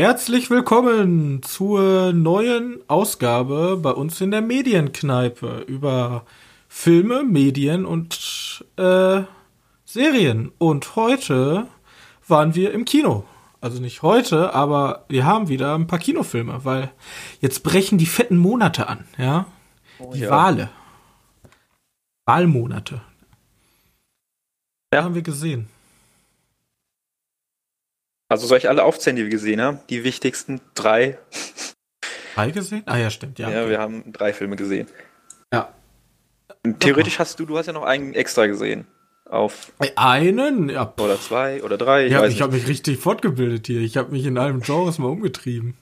Herzlich willkommen zur neuen Ausgabe bei uns in der Medienkneipe über Filme, Medien und äh, Serien. Und heute waren wir im Kino. Also nicht heute, aber wir haben wieder ein paar Kinofilme, weil jetzt brechen die fetten Monate an, ja. Oh, die ja. Wale. Wahlmonate. Ja. Haben wir gesehen. Also soll ich alle aufzählen, die wir gesehen haben? Die wichtigsten drei. Drei gesehen? Ah ja, stimmt, ja. Ja, wir haben drei Filme gesehen. Ja. Und theoretisch hast du, du hast ja noch einen extra gesehen. Auf einen? Ja. Oder zwei oder drei. Ich ja, ich habe mich richtig fortgebildet hier. Ich habe mich in allen Genres mal umgetrieben.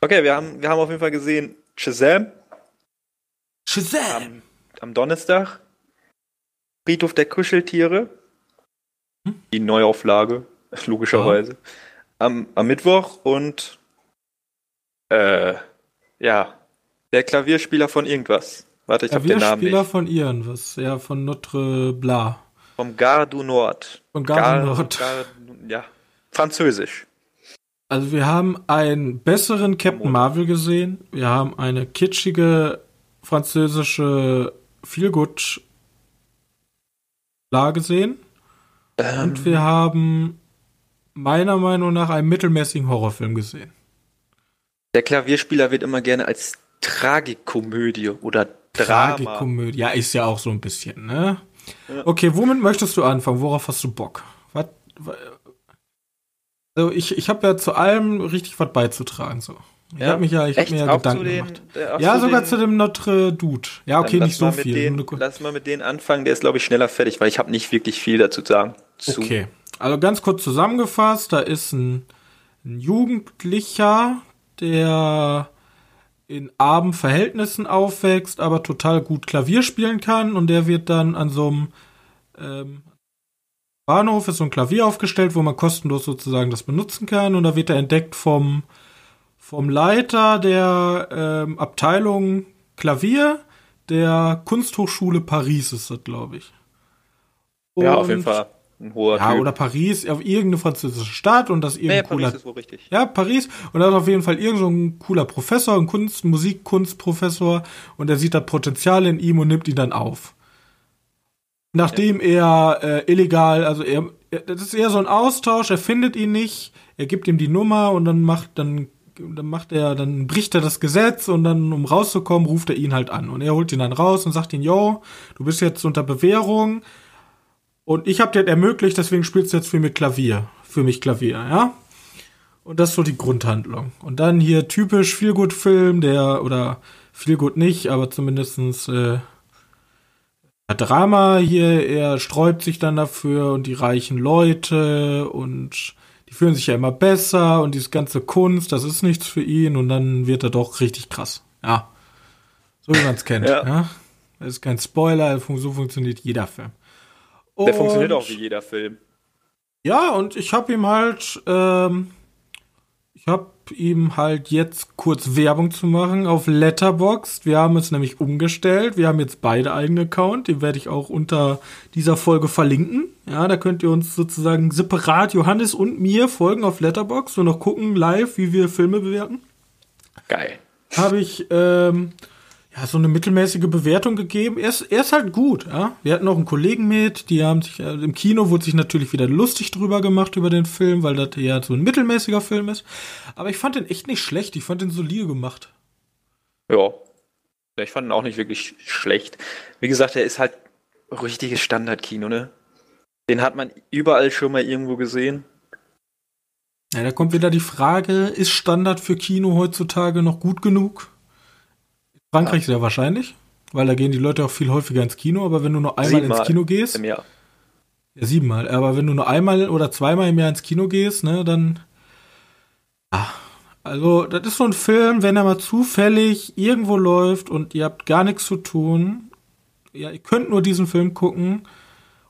Okay, wir haben, wir haben auf jeden Fall gesehen Shazam. Shazam! Am, am Donnerstag. Friedhof der Kuscheltiere. Hm? Die Neuauflage. logischerweise. Ja. Am, am Mittwoch und äh, ja, der Klavierspieler von irgendwas. Warte, ich hab den Namen nicht. von irgendwas, ja, von Notre Bla. Vom Gare du Nord. Von Gare du Nord. Gare, ja, französisch. Also wir haben einen besseren Captain Marvel gesehen. Wir haben eine kitschige französische Feelgood La gesehen. Ähm. Und wir haben meiner Meinung nach einen mittelmäßigen Horrorfilm gesehen. Der Klavierspieler wird immer gerne als Tragikomödie oder Drama. Tragikomödie, ja, ist ja auch so ein bisschen, ne? Ja. Okay, womit möchtest du anfangen? Worauf hast du Bock? Was, also ich, ich habe ja zu allem richtig was beizutragen, so. Ich ja? habe mich ja, ich habe mir ja Gedanken den, gemacht. Äh, ja, sogar den, zu dem Notre Dude. Ja, okay, nicht so viel. Den, lass mal mit denen anfangen, der ist glaube ich schneller fertig, weil ich habe nicht wirklich viel dazu zu sagen. Zu. Okay. Also ganz kurz zusammengefasst, da ist ein, ein Jugendlicher, der in armen Verhältnissen aufwächst, aber total gut Klavier spielen kann und der wird dann an so einem ähm, Bahnhof ist so ein Klavier aufgestellt, wo man kostenlos sozusagen das benutzen kann und da wird er entdeckt vom vom Leiter der ähm, Abteilung Klavier der Kunsthochschule Paris ist das, glaube ich. Und ja, auf jeden Fall. Ein hoher ja, typ. oder Paris, auf irgendeine französische Stadt und das irgendein ja, cooler. Paris ist wohl richtig. Ja, Paris. Und da ist auf jeden Fall irgend so ein cooler Professor, ein Kunst, Musikkunstprofessor und er sieht das Potenzial in ihm und nimmt ihn dann auf. Nachdem ja. er äh, illegal, also er, das ist eher so ein Austausch, er findet ihn nicht, er gibt ihm die Nummer und dann macht, dann, dann macht er, dann bricht er das Gesetz und dann, um rauszukommen, ruft er ihn halt an. Und er holt ihn dann raus und sagt ihn, yo, du bist jetzt unter Bewährung, und ich habe dir ermöglicht, deswegen spielst du jetzt für mich Klavier. Für mich Klavier, ja? Und das ist so die Grundhandlung. Und dann hier typisch Feelgood-Film, der, oder Feelgood nicht, aber zumindestens äh, Drama hier, er sträubt sich dann dafür und die reichen Leute und die fühlen sich ja immer besser und diese ganze Kunst, das ist nichts für ihn und dann wird er doch richtig krass. Ja. So wie man es kennt. ja. ja. Das ist kein Spoiler, so funktioniert jeder Film. Und Der funktioniert auch wie jeder Film. Ja, und ich habe ihm halt, ähm, ich habe ihm halt jetzt kurz Werbung zu machen auf Letterboxd. Wir haben es nämlich umgestellt. Wir haben jetzt beide eigene Account. Den werde ich auch unter dieser Folge verlinken. Ja, da könnt ihr uns sozusagen separat Johannes und mir folgen auf Letterboxd und noch gucken live, wie wir Filme bewerten. Geil. Habe ich ähm, ja, so eine mittelmäßige Bewertung gegeben. Er ist, er ist halt gut, ja. Wir hatten auch einen Kollegen mit, die haben sich, also im Kino wurde sich natürlich wieder lustig drüber gemacht über den Film, weil das ja so ein mittelmäßiger Film ist. Aber ich fand den echt nicht schlecht, ich fand den solide gemacht. Ja. Ich fand ihn auch nicht wirklich schlecht. Wie gesagt, er ist halt richtiges Standardkino, ne? Den hat man überall schon mal irgendwo gesehen. Ja, da kommt wieder die Frage, ist Standard für Kino heutzutage noch gut genug? Frankreich ja. sehr wahrscheinlich, weil da gehen die Leute auch viel häufiger ins Kino, aber wenn du nur einmal siebenmal ins Kino gehst. Im Jahr. Ja, siebenmal. Aber wenn du nur einmal oder zweimal im Jahr ins Kino gehst, ne, dann. Ah, also, das ist so ein Film, wenn er mal zufällig irgendwo läuft und ihr habt gar nichts zu tun. Ja, ihr könnt nur diesen Film gucken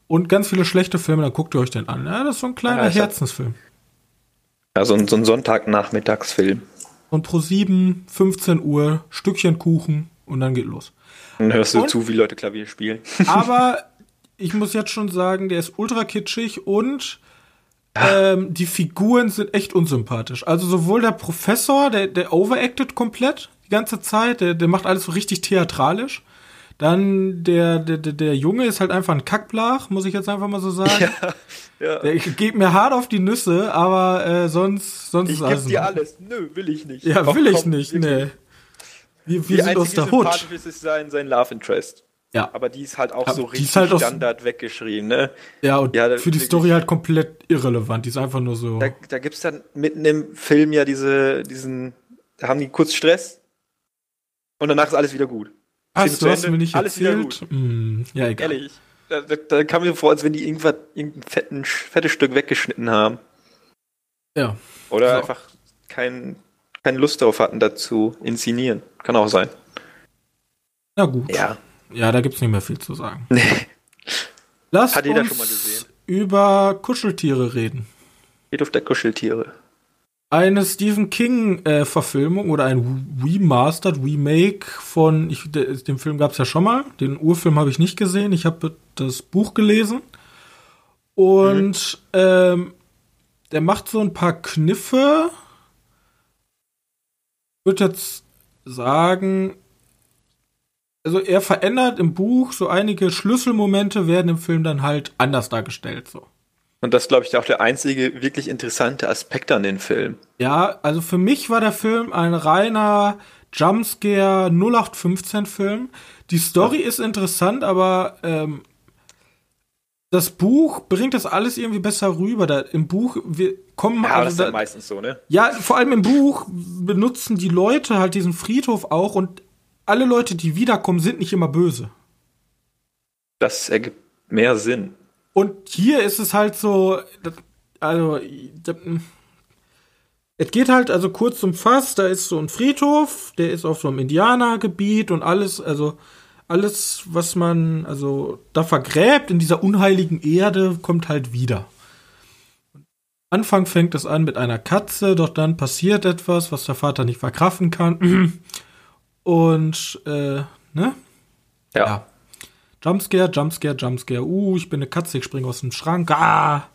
und ganz viele schlechte Filme, dann guckt ihr euch den an. Ja, das ist so ein kleiner ja, Herzensfilm. Ja, so ein, so ein Sonntagnachmittagsfilm. Und pro 7, 15 Uhr, Stückchen Kuchen und dann geht los. Dann hörst du und, zu, wie Leute Klavier spielen. aber ich muss jetzt schon sagen, der ist ultra kitschig und ähm, die Figuren sind echt unsympathisch. Also sowohl der Professor, der, der overacted komplett die ganze Zeit, der, der macht alles so richtig theatralisch. Dann der, der, der, Junge ist halt einfach ein Kackblach, muss ich jetzt einfach mal so sagen. Ja, ja. Der geht mir hart auf die Nüsse, aber äh, sonst, sonst ich ist alles. Ich dir alles. Nö, will ich nicht. Ja, will ich nicht, nee. Wir, wir sind aus der Hut. ist sein, sein Love Interest. Ja. Aber die ist halt auch aber so richtig halt Standard weggeschrieben, ne? Ja, und ja, für die Story halt komplett irrelevant. Die ist einfach nur so. Da, da gibt's dann mitten im Film ja diese, diesen, da haben die kurz Stress und danach ist alles wieder gut. Ach, du hast mir nicht alles erzählt? Mm, ja, egal. Ehrlich. Da, da, da, kam mir vor, als wenn die irgendwas, irgendein fetten, fettes Stück weggeschnitten haben. Ja. Oder so. einfach kein, keine Lust darauf hatten, dazu inszenieren. Kann auch sein. Na gut. Ja. Ja, da gibt's nicht mehr viel zu sagen. Nee. Lass Hat uns über Kuscheltiere reden. Geht auf der Kuscheltiere. Eine Stephen King-Verfilmung äh, oder ein Remastered, Remake von, ich, den Film gab's ja schon mal. Den Urfilm habe ich nicht gesehen. Ich habe das Buch gelesen. Und mhm. ähm, der macht so ein paar Kniffe. Ich würde jetzt sagen, also er verändert im Buch so einige Schlüsselmomente werden im Film dann halt anders dargestellt so. Und das glaube ich auch der einzige wirklich interessante Aspekt an den Film. Ja, also für mich war der Film ein reiner Jumpscare 0815 Film. Die Story ja. ist interessant, aber ähm, das Buch bringt das alles irgendwie besser rüber. Da, Im Buch wir kommen ja, also das ist ja meistens so, ne? Ja, vor allem im Buch benutzen die Leute halt diesen Friedhof auch und alle Leute, die wiederkommen, sind nicht immer böse. Das ergibt mehr Sinn. Und hier ist es halt so, also, es geht halt also kurz zum Fass, da ist so ein Friedhof, der ist auf so einem Indianergebiet und alles, also alles, was man also da vergräbt in dieser unheiligen Erde, kommt halt wieder. Anfang fängt es an mit einer Katze, doch dann passiert etwas, was der Vater nicht verkraften kann. Und, äh, ne? Ja. ja. Jumpscare, Jumpscare, Jumpscare. Uh, ich bin eine Katze, ich springe aus dem Schrank. Ah.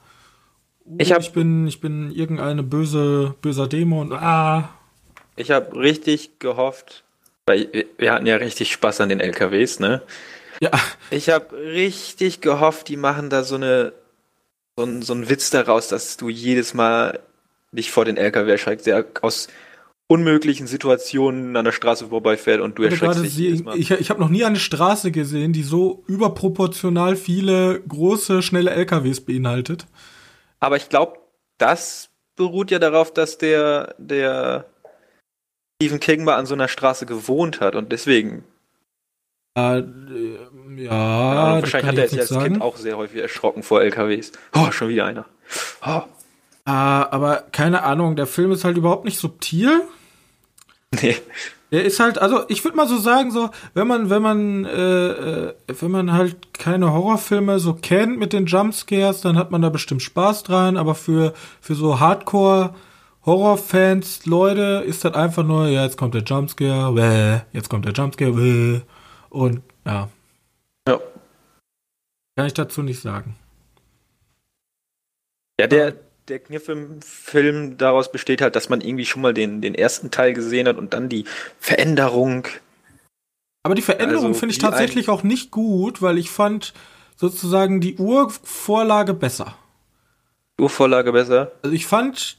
Uh, ich, hab, ich bin, ich bin irgendeine böse, böser Dämon. Ah. Ich habe richtig gehofft, weil wir hatten ja richtig Spaß an den LKWs, ne? Ja. Ich habe richtig gehofft, die machen da so eine so ein, so ein Witz daraus, dass du jedes Mal dich vor den LKW erschreckst, der aus unmöglichen Situationen an der Straße vorbeifährt und du erschreckst dich sie, Ich, ich habe noch nie eine Straße gesehen, die so überproportional viele große, schnelle LKWs beinhaltet. Aber ich glaube, das beruht ja darauf, dass der, der Stephen King mal an so einer Straße gewohnt hat und deswegen. Äh, ja, ja wahrscheinlich hat er sich als sagen. Kind auch sehr häufig erschrocken vor LKWs. Oh, schon wieder einer. Oh. Uh, aber keine Ahnung, der Film ist halt überhaupt nicht subtil. Nee. Der ist halt, also ich würde mal so sagen, so, wenn man, wenn man, äh, äh, wenn man halt keine Horrorfilme so kennt mit den Jumpscares, dann hat man da bestimmt Spaß dran, aber für, für so Hardcore Horrorfans, Leute, ist das einfach nur, ja, jetzt kommt der Jumpscare, bäh, jetzt kommt der Jumpscare, bäh, und ja. Ja. Kann ich dazu nicht sagen. Ja, der, der Kniff im Film daraus besteht halt, dass man irgendwie schon mal den, den ersten Teil gesehen hat und dann die Veränderung. Aber die Veränderung also, finde ich tatsächlich auch nicht gut, weil ich fand sozusagen die Urvorlage besser. Urvorlage besser? Also ich fand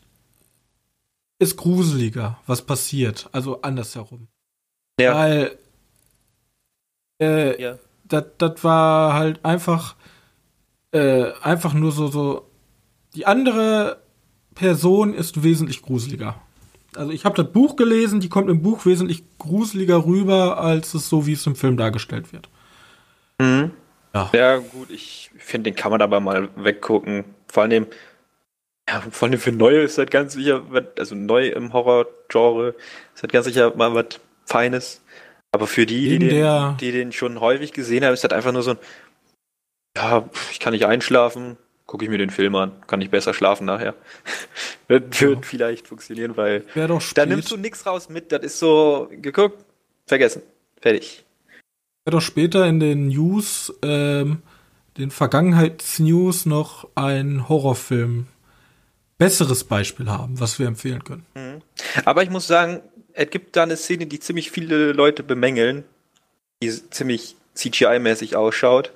es gruseliger, was passiert. Also andersherum. Ja. Weil äh, ja. das war halt einfach äh, einfach nur so so die andere Person ist wesentlich gruseliger. Also ich habe das Buch gelesen, die kommt im Buch wesentlich gruseliger rüber, als es so, wie es im Film dargestellt wird. Mhm. Ja. ja, gut, ich finde, den kann man aber mal weggucken. Vor allem, ja, vor allem für Neue ist das ganz sicher, also neu im Horror-Genre, ist das ganz sicher mal was Feines. Aber für die, die den, die den schon häufig gesehen haben, ist das einfach nur so ein, ja, ich kann nicht einschlafen, gucke ich mir den Film an, kann ich besser schlafen nachher. wird ja. vielleicht funktionieren, weil da nimmst du nichts raus mit, das ist so geguckt, vergessen, fertig. Wäre doch später in den News, ähm, den Vergangenheitsnews noch ein Horrorfilm besseres Beispiel haben, was wir empfehlen können. Mhm. Aber ich muss sagen, es gibt da eine Szene, die ziemlich viele Leute bemängeln, die ziemlich CGI-mäßig ausschaut,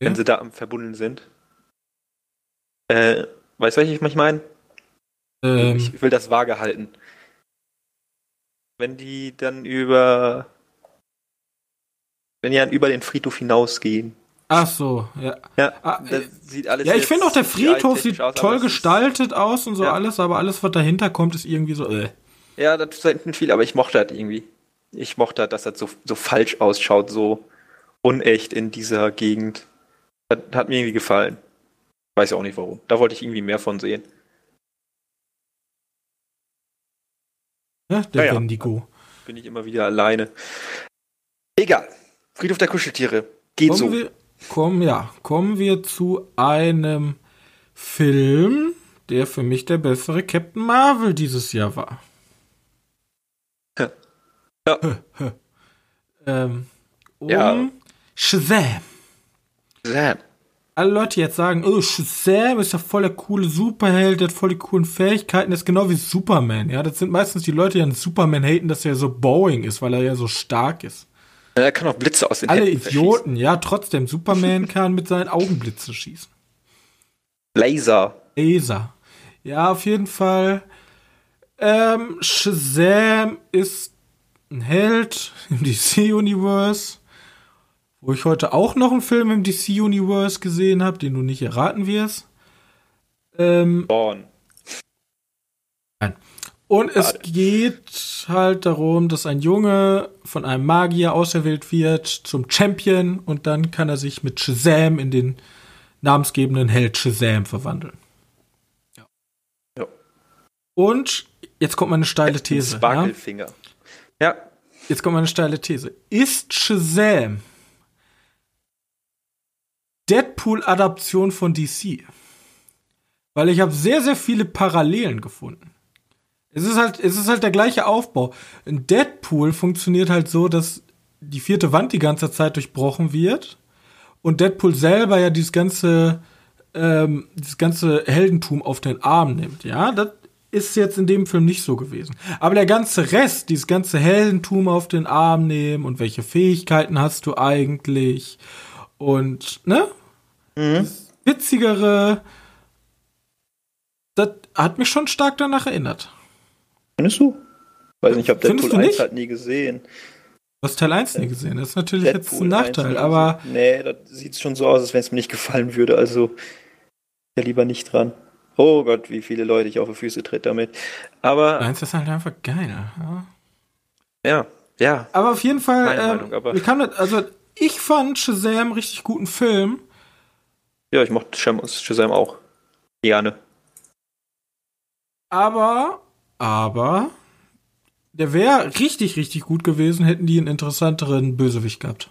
wenn sie da am verbunden sind. Äh, weißt du, was ich meine? Ähm, ich will das vage halten. Wenn die dann über. Wenn die dann über den Friedhof hinausgehen. Ach so, ja. Ja, ah, das ja ich finde auch, der Friedhof sieht aus, toll gestaltet aus und so ja. alles, aber alles, was dahinter kommt, ist irgendwie so. Äh. Ja, das ist halt nicht viel, aber ich mochte das irgendwie. Ich mochte, dass das so, so falsch ausschaut, so unecht in dieser Gegend. Das hat mir irgendwie gefallen. Weiß ja auch nicht warum. Da wollte ich irgendwie mehr von sehen. Ja, der naja, Wendigo. Bin ich immer wieder alleine. Egal. Friedhof der Kuscheltiere. Geht kommen so. Wir, kommen, ja, kommen wir zu einem Film, der für mich der bessere Captain Marvel dieses Jahr war. Ja. ja. ähm, um ja. Shazam. Shazam alle Leute jetzt sagen, oh, Shazam ist ja voll der coole Superheld, der hat voll die coolen Fähigkeiten, das ist genau wie Superman, ja. Das sind meistens die Leute, die an Superman haten, dass er so Boeing ist, weil er ja so stark ist. Er kann auch Blitze aus den Alle Händen Idioten, ja, trotzdem, Superman kann mit seinen Augen Blitze schießen. Laser. Laser. Ja, auf jeden Fall. Ähm, Shazam ist ein Held im DC-Universe wo ich heute auch noch einen Film im DC Universe gesehen habe, den du nicht erraten wirst. Ähm, Born. Nein. Und es geht halt darum, dass ein Junge von einem Magier auserwählt wird zum Champion und dann kann er sich mit Shazam in den namensgebenden Held Shazam verwandeln. Ja. ja. Und jetzt kommt meine steile These. Sparkelfinger. Ja? ja. Jetzt kommt meine steile These. Ist Shazam Deadpool-Adaption von DC. Weil ich habe sehr, sehr viele Parallelen gefunden. Es ist halt, es ist halt der gleiche Aufbau. In Deadpool funktioniert halt so, dass die vierte Wand die ganze Zeit durchbrochen wird und Deadpool selber ja dieses ganze, ähm, dieses ganze Heldentum auf den Arm nimmt. Ja, das ist jetzt in dem Film nicht so gewesen. Aber der ganze Rest, dieses ganze Heldentum auf den Arm nehmen und welche Fähigkeiten hast du eigentlich und, ne? Mhm. witzigere, das hat mich schon stark danach erinnert. Findest du? Weiß nicht, ich habe Deadpool 1 halt nie gesehen. Du hast Teil 1 nie gesehen. Das ist natürlich Deadpool jetzt ein Nachteil, aber. Nee, das sieht schon so aus, als wenn es mir nicht gefallen würde. Also, ja, lieber nicht dran. Oh Gott, wie viele Leute ich auf die Füße tritt damit. Aber. Eins ist halt einfach geil. Ja, ja. ja. Aber auf jeden Fall, ähm, Meinung, aber. Kann das, also, ich fand Shazam richtig guten Film. Ja, ich mochte Shazam auch. Gerne. Aber, aber, der wäre richtig, richtig gut gewesen, hätten die einen interessanteren Bösewicht gehabt.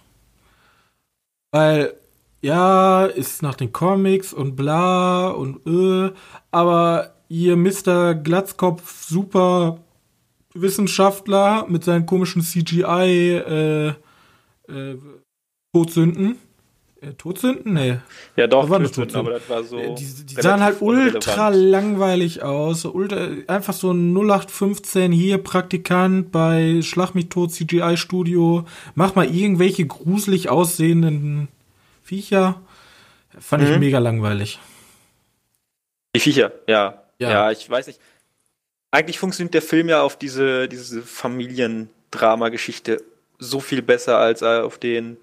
Weil, ja, ist nach den Comics und bla und äh, aber ihr Mr. Glatzkopf, super Wissenschaftler mit seinen komischen CGI, äh, äh, Todsünden. Äh, Todsünden? Nee. Ja, doch, das Todsünden, aber das war so. Äh, die, die sahen halt ultra langweilig aus. Ultra, einfach so ein 0815 hier Praktikant bei Schlag mich tot CGI Studio. Mach mal irgendwelche gruselig aussehenden Viecher. Fand mhm. ich mega langweilig. Die Viecher, ja. ja. Ja, ich weiß nicht. Eigentlich funktioniert der Film ja auf diese, diese Familiendrama-Geschichte so viel besser als auf den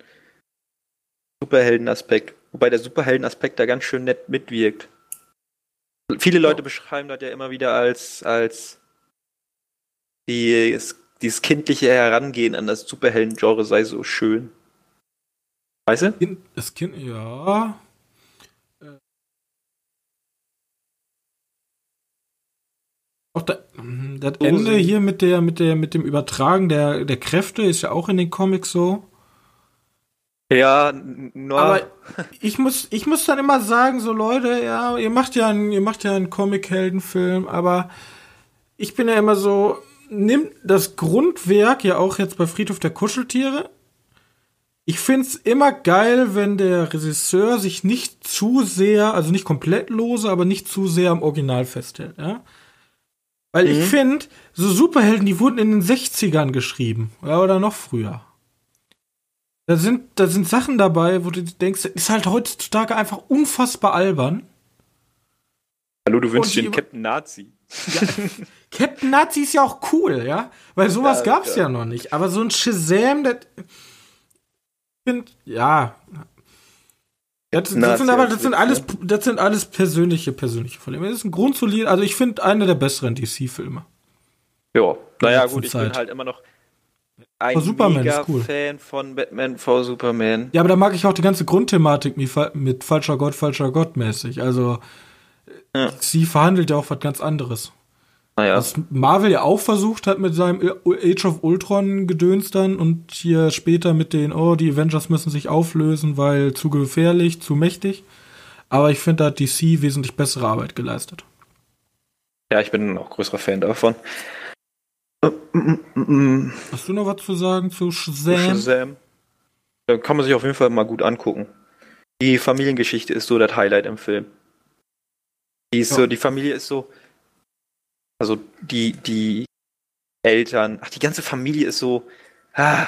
Superheldenaspekt. Wobei der Superheldenaspekt da ganz schön nett mitwirkt. Viele Leute ja. beschreiben das ja immer wieder als, als die, dieses kindliche Herangehen an das Superhelden-Genre sei so schön. Weißt du? Das Kind, ja. Auch da, das Ende hier mit der, mit der, mit dem Übertragen der, der Kräfte ist ja auch in den Comics so. Ja, nur. Aber ich muss, ich muss dann immer sagen, so Leute, ja, ihr macht ja einen, ihr macht ja einen Comic-Heldenfilm, aber ich bin ja immer so, nimmt das Grundwerk ja auch jetzt bei Friedhof der Kuscheltiere, ich find's immer geil, wenn der Regisseur sich nicht zu sehr, also nicht komplett lose, aber nicht zu sehr am Original festhält, ja. Weil mhm. ich finde, so Superhelden, die wurden in den 60ern geschrieben. Ja, oder noch früher. Da sind, da sind Sachen dabei, wo du denkst, ist halt heutzutage einfach unfassbar albern. Hallo, du wünschst dir einen Captain Nazi. Ja, Captain Nazi ist ja auch cool, ja? Weil sowas ja, gab's ja. ja noch nicht. Aber so ein Shazam, das. Find, ja. Das, das sind aber, das sind alles, das sind alles persönliche, persönliche Probleme. Das ist ein grundsolid, also ich finde einer der besseren DC-Filme. Ja, naja, gut, ich Zeit. bin halt immer noch ein oh, Superman mega cool. Fan von Batman v Superman. Ja, aber da mag ich auch die ganze Grundthematik mit falscher Gott, falscher Gott mäßig. Also, ja. sie verhandelt ja auch was ganz anderes. Naja. Was Marvel ja auch versucht hat mit seinem Age of Ultron Gedöns dann und hier später mit den, oh, die Avengers müssen sich auflösen, weil zu gefährlich, zu mächtig. Aber ich finde, da hat DC wesentlich bessere Arbeit geleistet. Ja, ich bin auch größerer Fan davon. Hast du noch was zu sagen zu Shazam? Shazam. Da kann man sich auf jeden Fall mal gut angucken. Die Familiengeschichte ist so das Highlight im Film. Die so, die Familie ist so, also die, die Eltern, ach, die ganze Familie ist so, ah,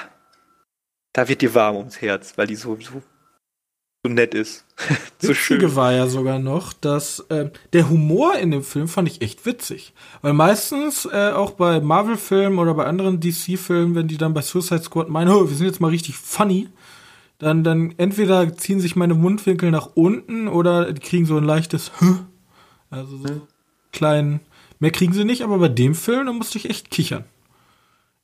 da wird dir warm ums Herz, weil die so, so, so nett ist. so schön. war ja sogar noch, dass äh, der Humor in dem Film fand ich echt witzig. Weil meistens äh, auch bei Marvel-Filmen oder bei anderen DC-Filmen, wenn die dann bei Suicide Squad meinen, oh, wir sind jetzt mal richtig funny, dann, dann entweder ziehen sich meine Mundwinkel nach unten oder die kriegen so ein leichtes also so kleinen Mehr kriegen sie nicht, aber bei dem Film, da musste ich echt kichern.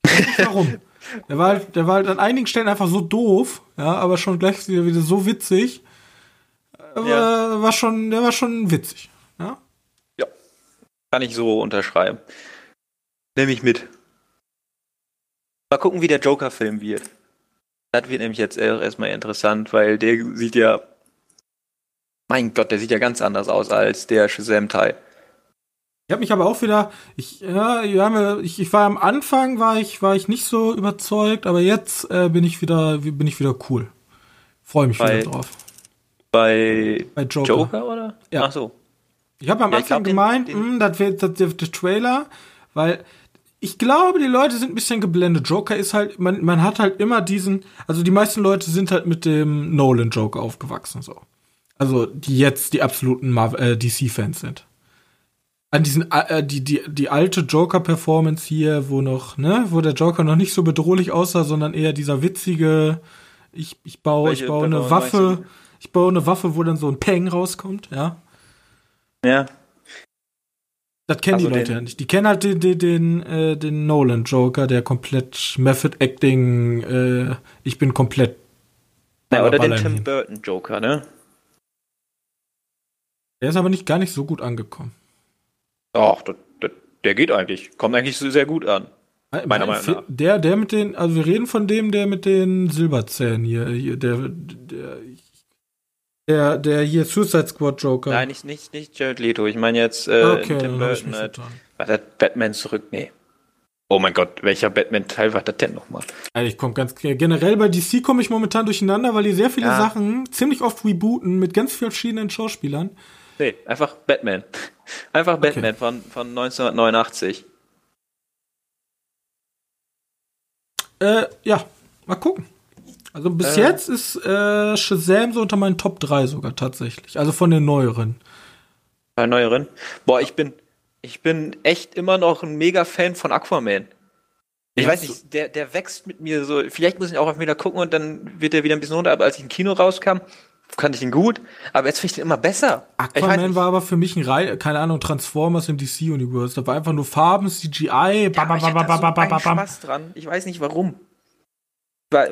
Ich warum. der, war halt, der war halt an einigen Stellen einfach so doof, ja, aber schon gleich wieder, wieder so witzig. Aber ja. war schon, der war schon witzig. Ja? ja. Kann ich so unterschreiben. Nehme ich mit. Mal gucken, wie der Joker-Film wird. Das wird nämlich jetzt erstmal interessant, weil der sieht ja. Mein Gott, der sieht ja ganz anders aus als der Shazam-Teil. Ich habe mich aber auch wieder, ich, ja, ja, ich, ich war am Anfang war ich, war ich nicht so überzeugt, aber jetzt äh, bin ich wieder, bin ich wieder cool. Freue mich bei, wieder drauf. Bei, bei Joker. Joker oder? Ja. Ach so. Ich habe am ja, Anfang gemeint, den, den, mh, das wäre der, der Trailer, weil ich glaube, die Leute sind ein bisschen geblendet. Joker ist halt, man, man hat halt immer diesen, also die meisten Leute sind halt mit dem Nolan Joker aufgewachsen, so. Also, die jetzt die absoluten äh, DC-Fans sind an diesen äh, die die die alte Joker Performance hier, wo noch, ne, wo der Joker noch nicht so bedrohlich aussah, sondern eher dieser witzige ich ich baue Welche ich baue eine Waffe, ich baue eine Waffe, wo dann so ein Peng rauskommt, ja. Ja. Das kennen also die Leute ja nicht. Die kennen halt den, den, den, äh, den Nolan Joker, der komplett Method Acting, äh, ich bin komplett. Ja, oder den Tim Burton Joker, ne? Der ist aber nicht gar nicht so gut angekommen. Ach, das, das, der geht eigentlich. Kommt eigentlich sehr gut an. Meiner Meinung nach. Der, der mit den, also wir reden von dem, der mit den Silberzähnen hier, hier der, der, der, der hier Suicide Squad Joker. Nein, nicht, nicht, nicht Jared Leto. Ich meine jetzt äh, okay, Tim Burton. War das Batman zurück? Nee. Oh mein Gott, welcher Batman-Teil war das denn nochmal? Also ich komme ganz generell bei DC komme ich momentan durcheinander, weil die sehr viele ja. Sachen ziemlich oft rebooten mit ganz vielen verschiedenen Schauspielern. Nee, einfach Batman. Einfach okay. Batman von, von 1989. Äh, ja, mal gucken. Also bis äh, jetzt ist äh, Shazam so unter meinen Top 3 sogar tatsächlich. Also von den neueren. Bei neueren? Boah, ich bin, ich bin echt immer noch ein mega Fan von Aquaman. Ich ja, weiß nicht, der, der wächst mit mir so. Vielleicht muss ich auch auf wieder gucken und dann wird er wieder ein bisschen runter. Aber als ich im Kino rauskam, fand ich ihn gut, aber jetzt finde ich ihn immer besser. Aquaman war aber für mich ein Rei keine Ahnung, Transformers im DC-Universe. Da war einfach nur Farben, CGI, ja, ich so Spaß dran. Ich weiß nicht warum. Bei,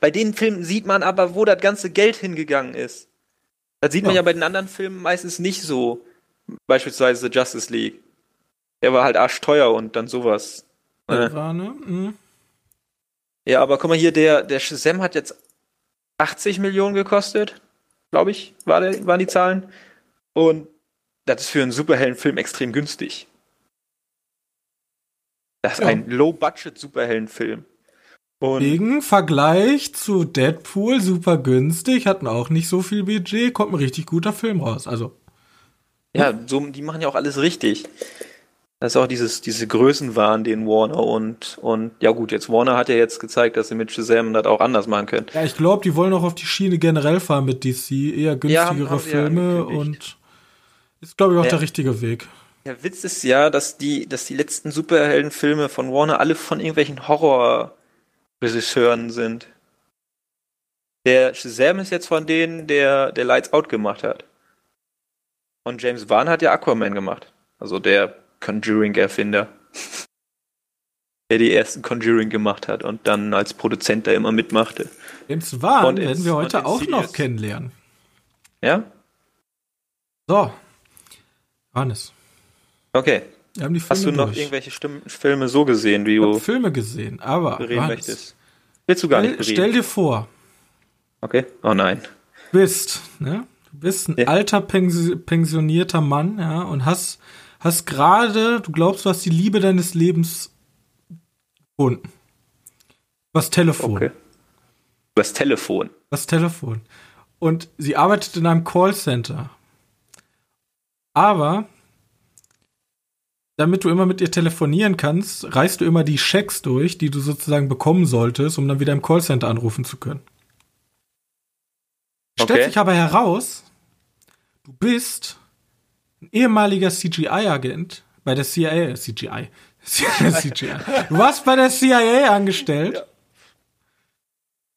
bei den Filmen sieht man aber, wo das ganze Geld hingegangen ist. Das sieht man ja, ja bei den anderen Filmen meistens nicht so. Beispielsweise Justice League. Der war halt arschteuer und dann sowas. Ja, war, ne? Mhm. Ja, aber guck mal hier, der, der Shazam hat jetzt 80 Millionen gekostet glaube ich, war der, waren die Zahlen. Und das ist für einen Superheldenfilm extrem günstig. Das ist ja. ein Low-Budget-Superheldenfilm. Wegen Vergleich zu Deadpool super günstig, hatten auch nicht so viel Budget, kommt ein richtig guter Film raus. Also. Ja, so, die machen ja auch alles richtig. Das ist auch dieses, diese Größenwahn, den Warner und, und, ja gut, jetzt Warner hat ja jetzt gezeigt, dass sie mit Shazam das auch anders machen können. Ja, ich glaube, die wollen auch auf die Schiene generell fahren mit DC, eher günstigere ja, haben, haben Filme und ist, glaube ich, auch ja. der richtige Weg. Der Witz ist ja, dass die, dass die letzten Superheldenfilme von Warner alle von irgendwelchen Horror-Regisseuren sind. Der Shazam ist jetzt von denen, der, der Lights Out gemacht hat. Und James Wan hat ja Aquaman gemacht. Also der Conjuring-Erfinder. der die ersten Conjuring gemacht hat und dann als Produzent da immer mitmachte. James Wan werden wir heute auch noch kennenlernen. Ja? So. Hannes. Okay. Hast du noch durch. irgendwelche Stimmen, Filme so gesehen, wie du Filme gesehen, aber reden möchtest? Willst du gar stell, nicht bereden? Stell dir vor. Okay. Oh nein. Du bist, ne? Du bist ein ja. alter pensionierter Mann, ja, und hast hast gerade, du glaubst, du hast die Liebe deines Lebens gefunden. Was Telefon. Okay. Was Telefon. Was Telefon. Und sie arbeitet in einem Callcenter. Aber damit du immer mit ihr telefonieren kannst, reißt du immer die Schecks durch, die du sozusagen bekommen solltest, um dann wieder im Callcenter anrufen zu können. Okay. Stellt sich aber heraus, du bist ein ehemaliger CGI-Agent bei der CIA, CGI. CGI. Du warst bei der CIA angestellt. Ja.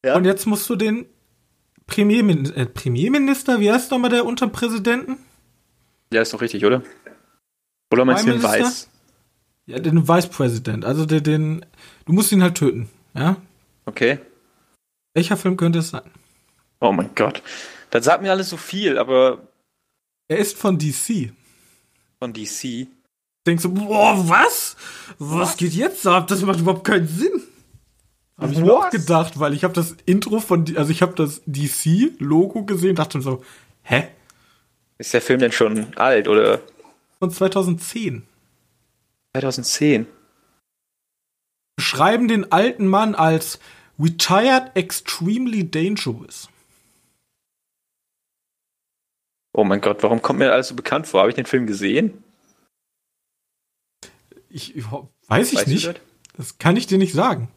Ja. Und jetzt musst du den Premiermin äh, Premierminister, wie heißt nochmal der Unterpräsidenten? Ja, ist doch richtig, oder? Oder meinst du den Weiß? Ja, den Vice President. Also den, den, du musst ihn halt töten, ja? Okay. Welcher Film könnte es sein? Oh mein Gott. Das sagt mir alles so viel, aber. Er ist von DC. Von DC? Denkst du, boah, was? Was, was geht jetzt ab? Das macht überhaupt keinen Sinn. Habe ich mir auch gedacht, weil ich habe das Intro von, also ich habe das DC-Logo gesehen, dachte mir so, hä? Ist der Film denn schon alt, oder? von 2010. 2010. Beschreiben den alten Mann als retired extremely dangerous. Oh mein Gott, warum kommt mir alles so bekannt vor? Habe ich den Film gesehen? Ich, ich weiß ich nicht. Das? das kann ich dir nicht sagen.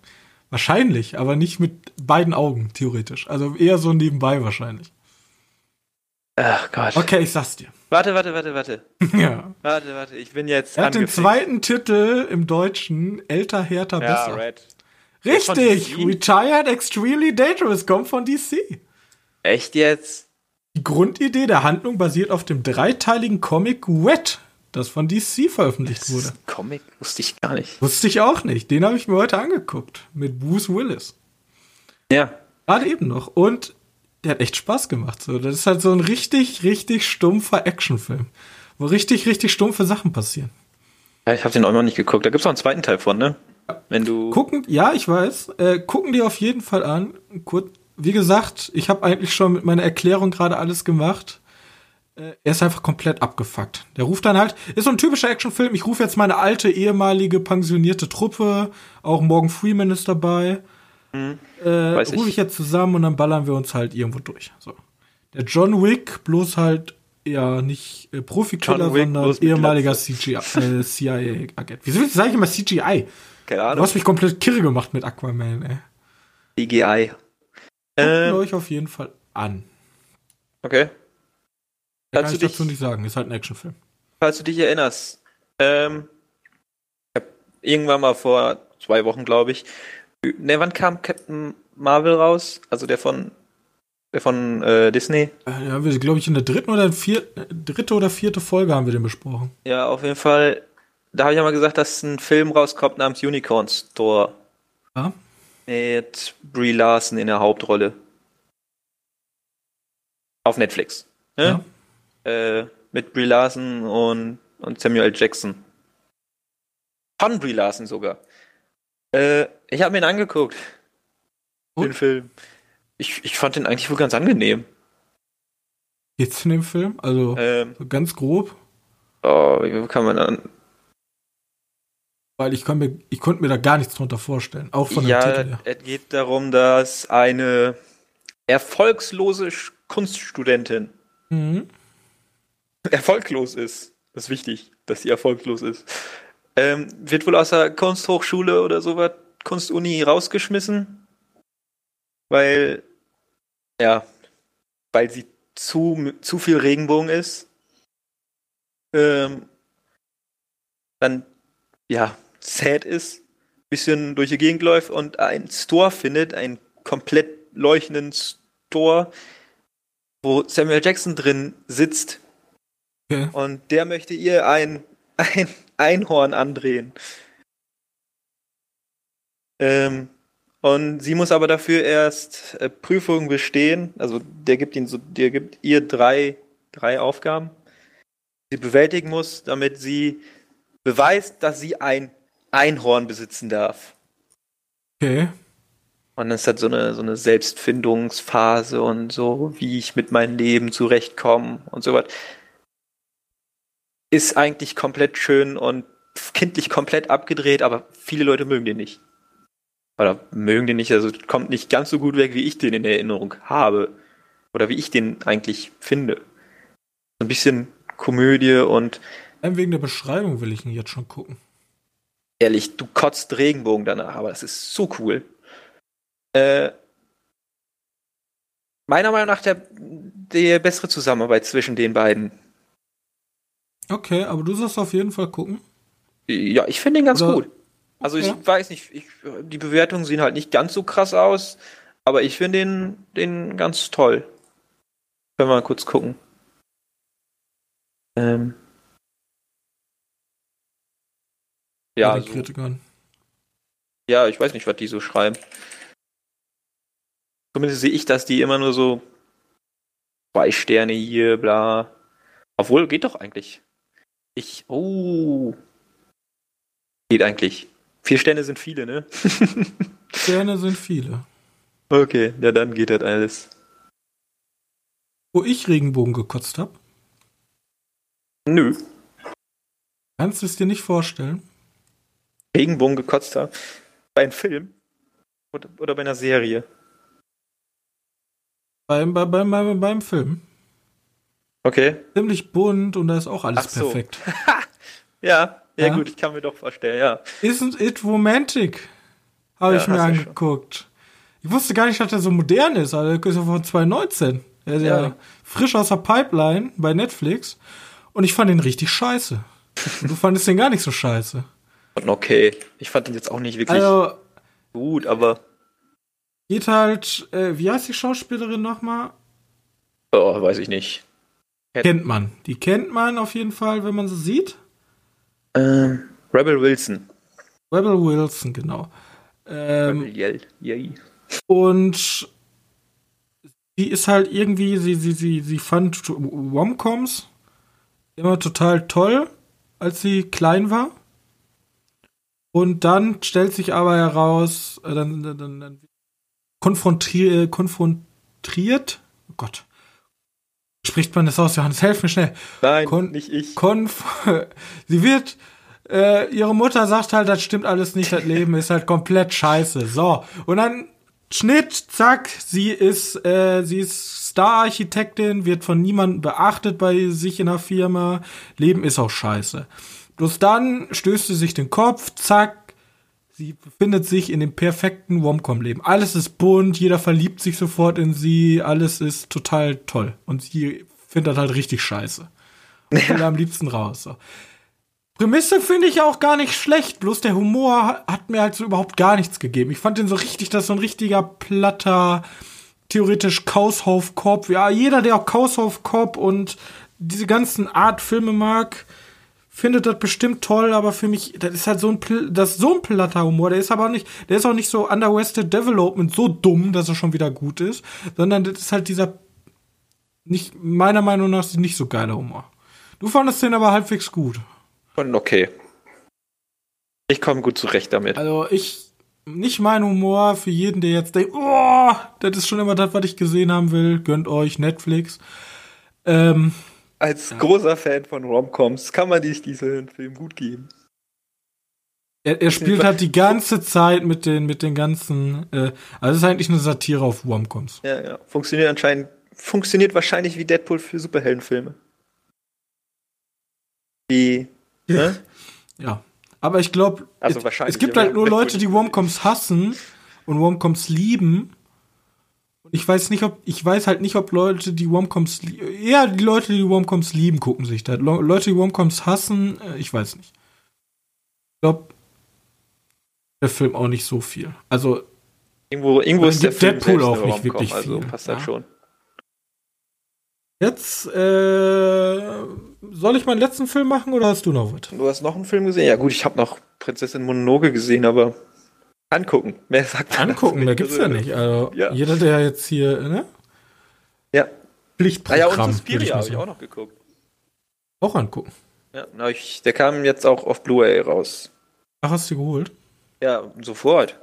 Wahrscheinlich, aber nicht mit beiden Augen, theoretisch. Also eher so nebenbei wahrscheinlich. Ach Gott. Okay, ich sag's dir. Warte, warte, warte, warte. ja. Warte, warte, ich bin jetzt. Er hat den zweiten Titel im Deutschen Älter, härter, ja, besser. Red. Richtig! Retired Extremely Dangerous kommt von DC. Echt jetzt? Die Grundidee der Handlung basiert auf dem dreiteiligen Comic Wet, das von DC veröffentlicht das wurde. Comic wusste ich gar nicht. Wusste ich auch nicht. Den habe ich mir heute angeguckt. Mit Bruce Willis. Ja. Gerade eben noch. Und der hat echt Spaß gemacht. So, das ist halt so ein richtig, richtig stumpfer Actionfilm, wo richtig, richtig stumpfe Sachen passieren. Ja, ich habe den auch noch nicht geguckt. Da gibt's noch einen zweiten Teil von, ne? Wenn du gucken, ja, ich weiß. Äh, gucken die auf jeden Fall an. Kurz, wie gesagt, ich habe eigentlich schon mit meiner Erklärung gerade alles gemacht. Äh, er ist einfach komplett abgefuckt. Der ruft dann halt, ist so ein typischer Actionfilm. Ich rufe jetzt meine alte ehemalige pensionierte Truppe. Auch Morgan Freeman ist dabei. Mhm. Äh, rufe ich jetzt zusammen und dann ballern wir uns halt irgendwo durch. So. Der John Wick, bloß halt ja nicht äh, Profikiller, sondern ehemaliger äh, CIA-Agent. Wieso sage ich immer CGI? Keine Ahnung. Du hast mich komplett kirre gemacht mit Aquaman, ey. CGI. Guckt äh, euch auf jeden Fall an. Okay. Kann ich dazu nicht sagen, ist halt ein Actionfilm. Falls du dich erinnerst, ähm, ich hab irgendwann mal vor zwei Wochen, glaube ich, Ne, wann kam Captain Marvel raus? Also der von der von äh, Disney? Äh, ja, wir glaube ich in der dritten oder vierten, dritte oder vierte Folge haben wir den besprochen. Ja, auf jeden Fall. Da habe ich ja mal gesagt, dass ein Film rauskommt namens Unicorn Store. Ja. Mit Brie Larson in der Hauptrolle. Auf Netflix. Ne? Ja. Äh, mit Brie Larson und, und Samuel Jackson. Von Brie Larson sogar. Äh, ich habe mir ihn angeguckt. Und? Den Film. Ich, ich fand den eigentlich wohl ganz angenehm. Geht's in dem Film? Also ähm, so ganz grob. Oh, wie kann man dann. Weil ich, mir, ich konnte mir da gar nichts drunter vorstellen, auch von dem ja, Titel her. es geht darum, dass eine erfolgslose Kunststudentin Mhm. erfolglos ist. Das ist wichtig, dass sie erfolglos ist. Ähm, wird wohl aus der Kunsthochschule oder sowas, Kunstuni rausgeschmissen, weil, ja, weil sie zu, zu viel Regenbogen ist. Ähm, dann, ja, sad ist, bisschen durch die Gegend läuft und einen Store findet, einen komplett leuchtenden Store, wo Samuel Jackson drin sitzt Okay. und der möchte ihr ein, ein Einhorn andrehen. Ähm, und sie muss aber dafür erst äh, Prüfungen bestehen. Also der gibt ihn so, der gibt ihr drei, drei Aufgaben, die sie bewältigen muss, damit sie beweist, dass sie ein Einhorn besitzen darf. Okay. Und das hat so eine, so eine Selbstfindungsphase und so, wie ich mit meinem Leben zurechtkomme und so was. Ist eigentlich komplett schön und kindlich komplett abgedreht, aber viele Leute mögen den nicht. Oder mögen den nicht, also kommt nicht ganz so gut weg, wie ich den in Erinnerung habe. Oder wie ich den eigentlich finde. So ein bisschen Komödie und wegen der Beschreibung will ich ihn jetzt schon gucken. Ehrlich, du kotzt Regenbogen danach, aber das ist so cool. Äh, meiner Meinung nach der, der bessere Zusammenarbeit zwischen den beiden. Okay, aber du sollst auf jeden Fall gucken. Ja, ich finde ihn ganz Oder- gut. Also ich Okay. weiß nicht, ich, die Bewertungen sehen halt nicht ganz so krass aus, aber ich finde den, den ganz toll. Können wir mal kurz gucken. Ähm. Ja, Bei den so, Kritikern. ja, ich weiß nicht, was die so schreiben. Zumindest sehe ich, dass die immer nur so zwei Sterne hier, bla. Obwohl, geht doch eigentlich. Ich, oh. Geht eigentlich. Vier Sterne sind viele, ne? Sterne sind viele. Okay, ja, dann geht das alles. Wo ich Regenbogen gekotzt habe, Nö. kannst du es dir nicht vorstellen. Regenbogen gekotzt haben. Bei einem Film? Oder, oder bei einer Serie? Beim, bei, beim, beim, beim Film. Okay. Ziemlich bunt und da ist auch alles Ach so. perfekt. Ja, ja, Ja. gut, ich kann mir doch vorstellen, ja. Isn't it romantic? Habe Ja, ich mir du schon. angeguckt. Ich wusste gar nicht, dass der so modern ist. Also, der ist ja von 2019. Der ist ja. Ja. frisch aus der Pipeline bei Netflix. Und ich fand ihn richtig scheiße. Du fandest den gar nicht so scheiße. Okay. Ich fand den jetzt auch nicht wirklich Also, gut, aber geht halt, äh, wie heißt die Schauspielerin nochmal? oh, weiß ich nicht. Kennt man. Die kennt man auf jeden Fall, wenn man sie sieht. Ähm, Rebel Wilson. Rebel Wilson, genau. Ähm, Rebel Yell. Yay. und sie ist halt irgendwie, sie, sie, sie, sie fand Romcoms immer total toll, als sie klein war. Und dann stellt sich aber heraus, äh, dann, dann, dann, dann konfrontier, konfrontiert, oh Gott, spricht man das aus, Johannes, helf mir schnell. Nein, Kon- nicht ich. Konf sie wird, äh, ihre Mutter sagt halt, das stimmt alles nicht, das Leben ist halt komplett scheiße. So, und dann Schnitt, zack, sie ist, äh, sie ist Star-Architektin, wird von niemandem beachtet bei sich in der Firma, Leben ist auch scheiße. Bloß dann stößt sie sich den Kopf, zack, sie befindet sich in dem perfekten Womcom-Leben. Alles ist bunt, jeder verliebt sich sofort in sie, alles ist total toll. Und sie findet das halt richtig scheiße. Und will am liebsten raus. So. Prämisse finde ich auch gar nicht schlecht, bloß der Humor hat mir halt so überhaupt gar nichts gegeben. Ich fand den so richtig, das ist so ein richtiger platter, theoretisch Kaushof Cop. Ja, jeder, der auch Kaushof Cop und diese ganzen Art Filme mag, findet das bestimmt toll, aber für mich, das ist halt so ein, das ist so ein platter Humor. Der ist aber auch nicht, der ist auch nicht so underwested Development so dumm, dass er schon wieder gut ist, sondern das ist halt dieser, nicht, meiner Meinung nach, nicht so geiler Humor. Du fandest den aber halbwegs gut. Und okay. Ich komme gut zurecht damit. Also ich, nicht mein Humor für jeden, der jetzt denkt, oh, das ist schon immer das, was ich gesehen haben will. Gönnt euch Netflix. Ähm, Als großer Fan von Romcoms kann man sich diesen Film gut geben. Er, er spielt halt die ganze Zeit mit den, mit den ganzen, äh, also es ist eigentlich eine Satire auf Womcoms. Ja, ja. Funktioniert anscheinend, funktioniert wahrscheinlich wie Deadpool für Superheldenfilme. Wie, ne? Ja. Aber ich glaube, Also es, es gibt halt nur Leute, die nicht Womcoms hassen und Womcoms lieben. Und ich weiß nicht, ob, ich weiß halt nicht, ob Leute, die Womcoms, eher die Leute, die Womcoms lieben, gucken sich das. Le Leute, die Womcoms hassen, äh, ich weiß nicht. Ich glaube, der Film auch nicht so viel. Also, Irgendwo, irgendwo ist der Film Deadpool auch nicht wirklich also viel, passt ja. schon. jetzt, äh, soll ich meinen letzten Film machen oder hast du noch was? Du hast noch einen Film gesehen? Ja gut, ich habe noch Prinzessin Mononoke gesehen, aber angucken. Mehr sagt man Angucken, mehr gibt's ja nicht. Also, Ja. jeder, der jetzt hier, ne? Ja. Pflichtprogramm. Ah ja, und Suspiria habe ich auch noch geguckt. auch angucken. Ja, na, ich, der kam jetzt auch auf Blu-ray raus. Ach, hast du geholt? Ja, sofort.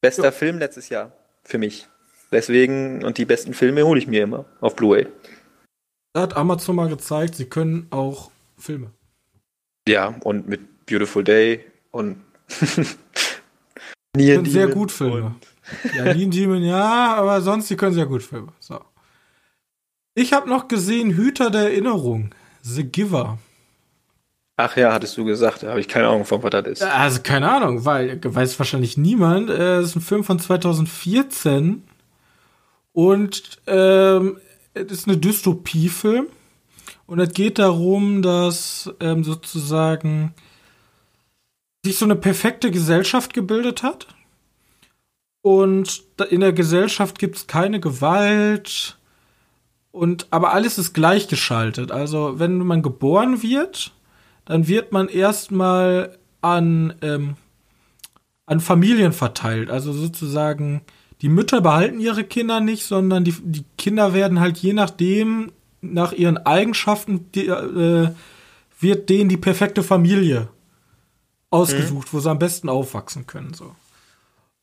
Bester Ja. Film letztes Jahr. Für mich. Deswegen, und die besten Filme hole ich mir immer auf Blu-ray. Da hat Amazon mal gezeigt, sie können auch Filme. Ja, und mit Beautiful Day und Die Neon können sehr Demon gut Filme. Ja, Lean Demon, ja, aber sonst, die können sehr gut Filme. So. Ich habe noch gesehen Hüter der Erinnerung. The Giver. Ach ja, hattest du gesagt, da habe ich keine Ahnung von, was das ist. Also keine Ahnung, weil weiß wahrscheinlich niemand. Äh, Es ist ein Film von 2014 und ähm, es ist eine Dystopie-Film und es geht darum, dass ähm, sozusagen sich so eine perfekte Gesellschaft gebildet hat und in der Gesellschaft gibt es keine Gewalt und aber alles ist gleichgeschaltet. Also wenn man geboren wird, dann wird man erstmal an, ähm, an Familien verteilt. Also sozusagen, die Mütter behalten ihre Kinder nicht, sondern die, die Kinder werden halt je nachdem, nach ihren Eigenschaften, die, äh, wird denen die perfekte Familie ausgesucht, wo sie am besten aufwachsen können. So.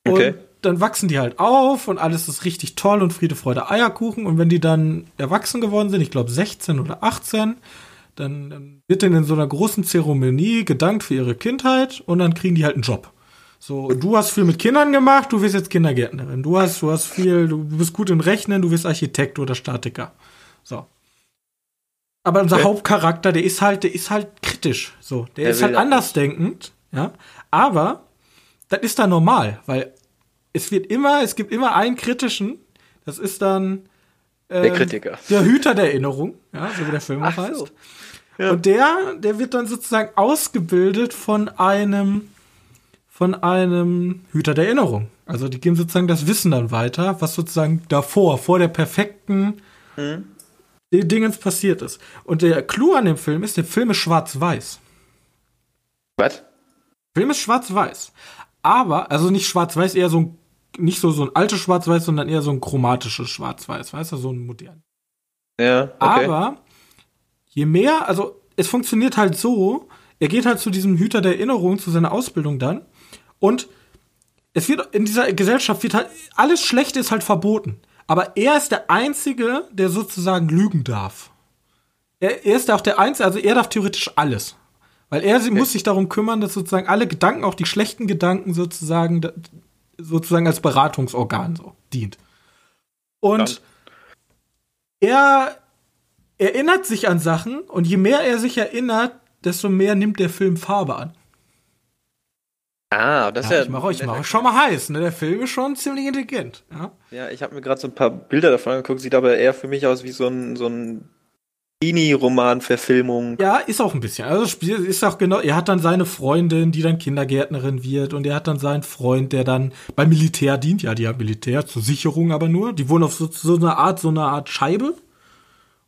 Okay. Und dann wachsen die halt auf und alles ist richtig toll und Friede, Freude, Eierkuchen. Und wenn die dann erwachsen geworden sind, ich glaube 16 oder 18, dann, dann wird denen in so einer großen Zeremonie gedankt für ihre Kindheit und dann kriegen die halt einen Job. So, du hast viel mit Kindern gemacht, du wirst jetzt Kindergärtnerin. Du hast, du hast viel, du bist gut in Rechnen, du wirst Architekt oder Statiker. So. Aber unser Okay. Hauptcharakter, der ist halt, der ist halt kritisch. So, der, Der ist halt andersdenkend, ja. Aber das ist dann normal, weil es wird immer, es gibt immer einen kritischen, das ist dann Der ähm, Kritiker. der Hüter der Erinnerung, ja, so wie der Film auch Ach so. heißt. Ja. Und der, der wird dann sozusagen ausgebildet von einem, von einem Hüter der Erinnerung. Also die geben sozusagen das Wissen dann weiter, was sozusagen davor, vor der perfekten Mhm. Dingens passiert ist. Und der Clou an dem Film ist, der Film ist schwarz-weiß. Was? Film ist schwarz-weiß. Aber, also nicht schwarz-weiß, eher so ein, nicht so, so ein altes Schwarz-Weiß, sondern eher so ein chromatisches Schwarz-Weiß, weißt du, so ein modern. Ja, okay. Aber je mehr, also es funktioniert halt so, er geht halt zu diesem Hüter der Erinnerung, zu seiner Ausbildung dann und es wird in dieser Gesellschaft wird halt alles Schlechte ist halt verboten, aber er ist der einzige, der sozusagen lügen darf. Er, er ist auch der einzige, also er darf theoretisch alles. Weil er sie muss sich darum kümmern, dass sozusagen alle Gedanken, auch die schlechten Gedanken sozusagen sozusagen als Beratungsorgan so dient. Und er erinnert sich an Sachen und je mehr er sich erinnert, desto mehr nimmt der Film Farbe an. Ah, das ist Ja, ja. ich mache euch, ich mach euch schon mal heiß, ne? Der Film ist schon ziemlich intelligent. Ja? Ja, ich habe mir gerade so ein paar Bilder davon angeguckt, sieht aber eher für mich aus wie so ein, so ein Teenie-Roman-Verfilmung. ja, ist auch ein bisschen. Also das Spiel ist auch genau, er hat dann seine Freundin, die dann Kindergärtnerin wird und er hat dann seinen Freund, der dann beim Militär dient. Ja, die haben Militär zur Sicherung aber nur. Die wohnen auf so, so einer Art, so einer Art Scheibe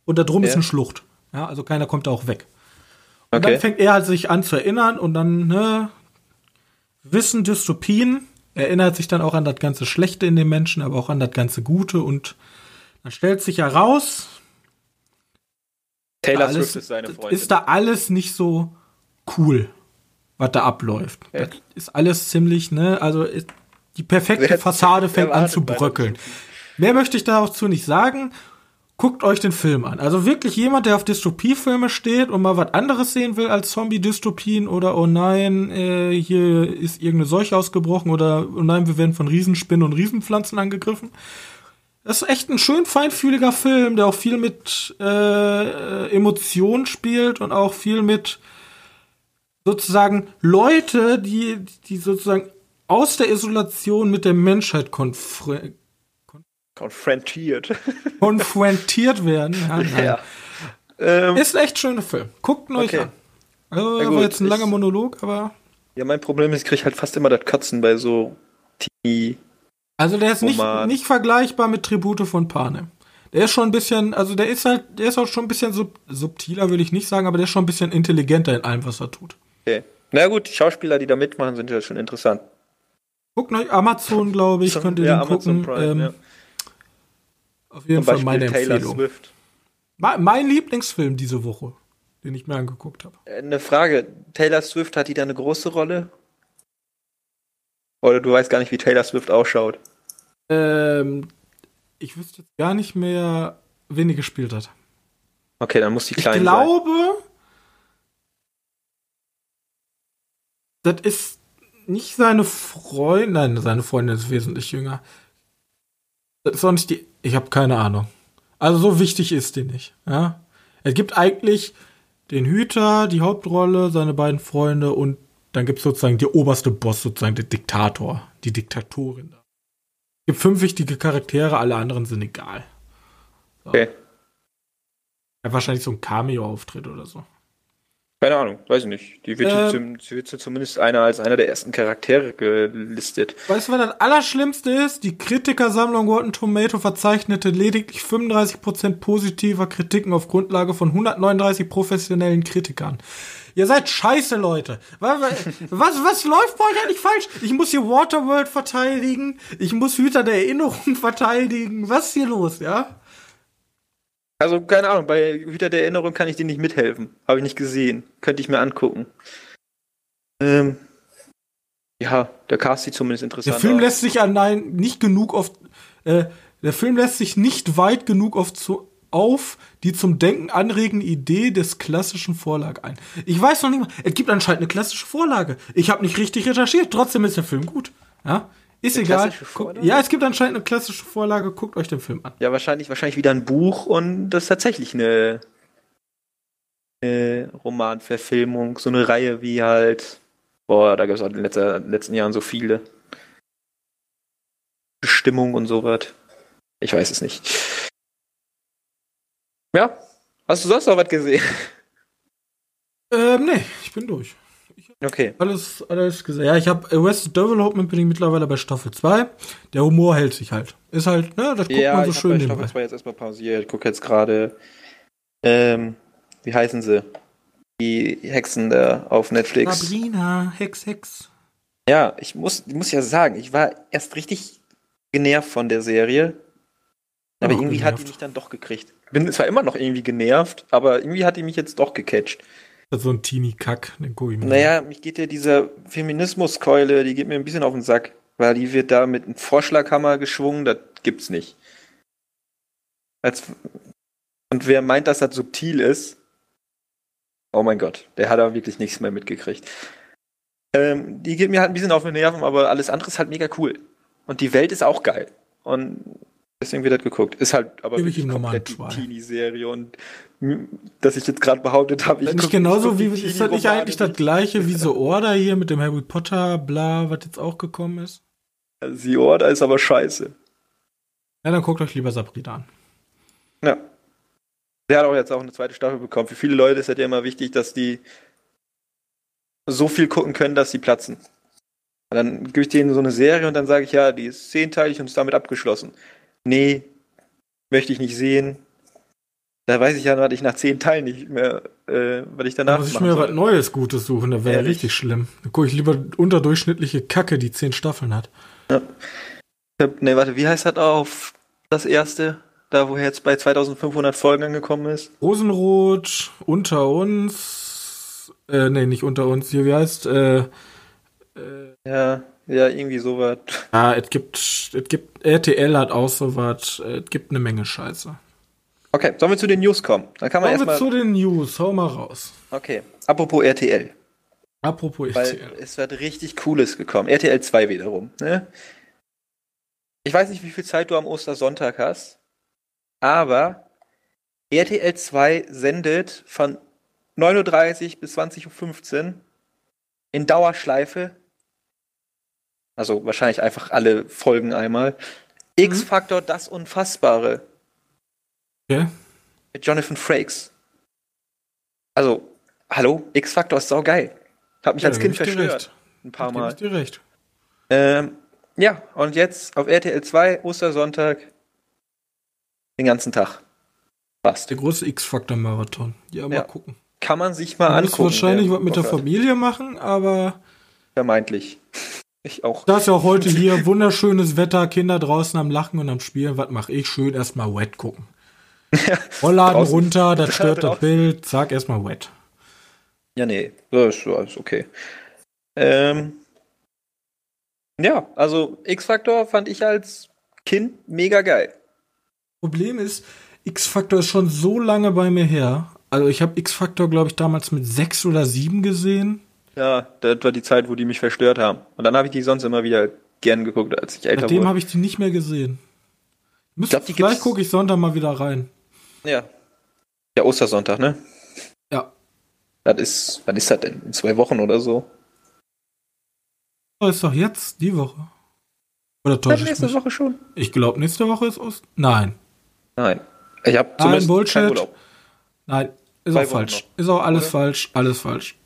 und da drum ist Ja. eine Schlucht. Ja, also keiner kommt da auch weg. Und Okay. dann fängt er halt sich an zu erinnern und dann, ne, Wissen, Dystopien, er erinnert sich dann auch an das ganze Schlechte in den Menschen, aber auch an das ganze Gute und dann stellt sich heraus, Taylor alles, Swift ist seine Freundin. ist da alles nicht so cool, was da abläuft. Ja. Das ist alles ziemlich, ne, also die perfekte Fassade fängt an zu bröckeln. Mehr möchte ich dazu nicht sagen. guckt euch den Film an. Also wirklich jemand, der auf Dystopiefilme steht und mal was anderes sehen will als Zombie-Dystopien oder oh nein, äh, hier ist irgendeine Seuche ausgebrochen oder oh nein, wir werden von Riesenspinnen und Riesenpflanzen angegriffen. Das ist echt ein schön feinfühliger Film, der auch viel mit äh, Emotionen spielt und auch viel mit sozusagen Leute, die, die sozusagen aus der Isolation mit der Menschheit konfrontiert Konfrontiert. Konfrontiert werden. Ja, ja. Ähm, ist ein echt schöner Film. Guckt ihn euch okay. an. Also, das war jetzt ein langer Monolog, aber. Ja, mein Problem ist, ich kriege halt fast immer das Katzen bei so Teenie. Also der ist nicht, nicht vergleichbar mit Tribute von Panem. Der ist schon ein bisschen, also der ist halt, der ist auch schon ein bisschen sub, subtiler, würde ich nicht sagen, aber der ist schon ein bisschen intelligenter in allem, was er tut. Okay. Na gut, die Schauspieler, die da mitmachen, sind ja schon interessant. Guckt euch Amazon, glaube ich, könnt ihr ja, den Amazon gucken. Prime, ähm, ja. Auf jeden Fall meine Taylor Empfehlung. Swift. Mein Lieblingsfilm diese Woche, den ich mir angeguckt habe. Äh, eine Frage: Taylor Swift, hat die da eine große Rolle? Oder du weißt gar nicht, wie Taylor Swift ausschaut? Ähm, ich wüsste jetzt gar nicht mehr, wen die gespielt hat. Okay, dann muss die klein sein. Ich glaube, sein. das ist nicht seine Freundin, nein, seine Freundin ist wesentlich jünger. Das ist auch nicht die ich habe keine Ahnung. Also so wichtig ist die nicht. Ja? Es gibt eigentlich den Hüter, die Hauptrolle, seine beiden Freunde und dann gibt es sozusagen die oberste Boss, sozusagen der Diktator, die Diktatorin. Es gibt fünf wichtige Charaktere, alle anderen sind egal. So. Okay. Ja, wahrscheinlich so ein Cameo-Auftritt oder so. Keine Ahnung, weiß ich nicht. Die wird, äh, zum, sie wird zumindest einer als einer der ersten Charaktere gelistet. Weißt du, was das Allerschlimmste ist? Die Kritikersammlung Rotten Tomato verzeichnete lediglich 35% positiver Kritiken auf Grundlage von 139 professionellen Kritikern. Ihr seid scheiße, Leute. Was, was, was läuft bei euch eigentlich falsch? Ich muss hier Waterworld verteidigen. Ich muss Hüter der Erinnerung verteidigen. Was ist hier los, ja? Also, keine Ahnung, bei Hüter der Erinnerung kann ich dir nicht mithelfen. Habe ich nicht gesehen. Könnte ich mir angucken. Ähm, ja, der Cast sieht zumindest interessant aus. Der Film aus. lässt sich allein nicht genug oft, äh, der Film lässt sich nicht weit genug oft zu, auf die zum Denken anregende Idee des klassischen Vorlage ein. Ich weiß noch nicht mal, es gibt anscheinend eine klassische Vorlage. Ich habe nicht richtig recherchiert, trotzdem ist der Film gut. Ja? Ist eine egal. ja, es gibt anscheinend eine klassische Vorlage. Guckt euch den Film an. Ja, wahrscheinlich, wahrscheinlich wieder ein Buch und das ist tatsächlich eine, eine Romanverfilmung. So eine Reihe wie halt. Boah, da gab es auch in den letzten, letzten Jahren so viele. Bestimmung und sowas. Ich weiß es nicht. Ja. Hast du sonst noch was gesehen? Ähm, nee, ich bin durch. Okay. Alles, alles gesagt. Ja, ich habe Arrested Development bin ich mittlerweile bei Staffel 2. Der Humor hält sich halt. Ist halt, ne, das guckt ja, man so ich schön bei Staffel 2 jetzt erstmal pausiert. Ich gucke jetzt gerade, ähm, wie heißen sie? Die Hexen da auf Netflix. Sabrina, Hex, Hex. Ja, ich muss, ich muss ja sagen, ich war erst richtig genervt von der Serie. Aber irgendwie genervt. hat die mich dann doch gekriegt. Bin zwar immer noch irgendwie genervt, aber irgendwie hat die mich jetzt doch gecatcht so ein Teenie-Kack, den mir. Naja, mich geht ja diese Feminismuskeule, die geht mir ein bisschen auf den Sack, weil die wird da mit einem Vorschlaghammer geschwungen, das gibt's nicht. Als, und wer meint, dass das subtil ist, oh mein Gott, der hat da wirklich nichts mehr mitgekriegt. Ähm, die geht mir halt ein bisschen auf den Nerven, aber alles andere ist halt mega cool. Und die Welt ist auch geil. Und deswegen wird das geguckt. Ist halt aber wirklich komplett die Teenie-Serie und dass ich jetzt gerade behauptet habe, ich nicht genauso wie ist das nicht eigentlich das gleiche wie The Order hier mit dem Harry Potter bla, was jetzt auch gekommen ist? The Order ist aber scheiße. Ja, dann guckt euch lieber Sabrina an. Ja. Der hat auch jetzt auch eine zweite Staffel bekommen. Für viele Leute ist es ja immer wichtig, dass die so viel gucken können, dass sie platzen. Und dann gebe ich denen so eine Serie und dann sage ich, ja, die ist zehnteilig und ist damit abgeschlossen. Nee, möchte ich nicht sehen da weiß ich ja, was ich nach zehn Teilen nicht mehr, äh, was ich danach mache. Muss ich mir soll. was Neues Gutes suchen, da wäre ja richtig schlimm. Da gucke ich lieber unterdurchschnittliche Kacke, die zehn Staffeln hat. Ja. Ne, warte, wie heißt das auf das erste? Da, wo er jetzt bei 2500 Folgen angekommen ist? Rosenrot, unter uns, äh, nee, nicht unter uns, hier, wie heißt, äh, äh ja, ja, irgendwie sowas. Ja, es gibt, es gibt, RTL hat auch sowas, es gibt eine Menge Scheiße. Okay, sollen wir zu den News kommen? Dann kann man erstmal. zu den News, hau mal raus. Okay, apropos RTL. Apropos Weil RTL. es wird richtig Cooles gekommen. RTL 2 wiederum. Ne? Ich weiß nicht, wie viel Zeit du am Ostersonntag hast, aber RTL 2 sendet von 9.30 Uhr bis 20.15 Uhr in Dauerschleife, also wahrscheinlich einfach alle Folgen einmal, mhm. X-Faktor, das Unfassbare. Ja. Mit Jonathan Frakes. Also, hallo, X-Faktor ist saugeil. Hab mich ja, als Kind verstört. Ein paar Mal. Dir recht. Ähm, ja, und jetzt auf RTL 2, Ostersonntag, den ganzen Tag. Fast. Der große X-Factor-Marathon. Ja, mal ja. gucken. Kann man sich mal man angucken. Muss wahrscheinlich was mit der Familie machen, aber. Vermeintlich. Ich auch. Da ist ja auch heute hier wunderschönes Wetter, Kinder draußen am Lachen und am Spielen. Was mache ich? Schön erstmal wet gucken. Rollladen runter, das stört das Bild, zack, erstmal wet. Ja, nee, das ist alles okay. Ähm, ja, also X-Factor fand ich als Kind mega geil. Problem ist, X-Factor ist schon so lange bei mir her. Also ich habe X-Factor, glaube ich, damals mit sechs oder sieben gesehen. Ja, das war die Zeit, wo die mich verstört haben. Und dann habe ich die sonst immer wieder gern geguckt, als ich älter Seitdem wurde. Seitdem habe ich die nicht mehr gesehen. Ich glaub, vielleicht gucke ich Sonntag mal wieder rein. Ja. Ja, Ostersonntag, ne? Ja. Das ist, wann ist das denn? In zwei Wochen oder so? Das ist doch jetzt, die Woche. Oder täusche nächste mich? Woche schon? Ich glaube, nächste Woche ist Ost. Nein. Nein. Ich habe zumindest Nein, Bullshit. Nein, ist Zwei auch falsch. Noch. Ist auch alles Oder? falsch, alles falsch.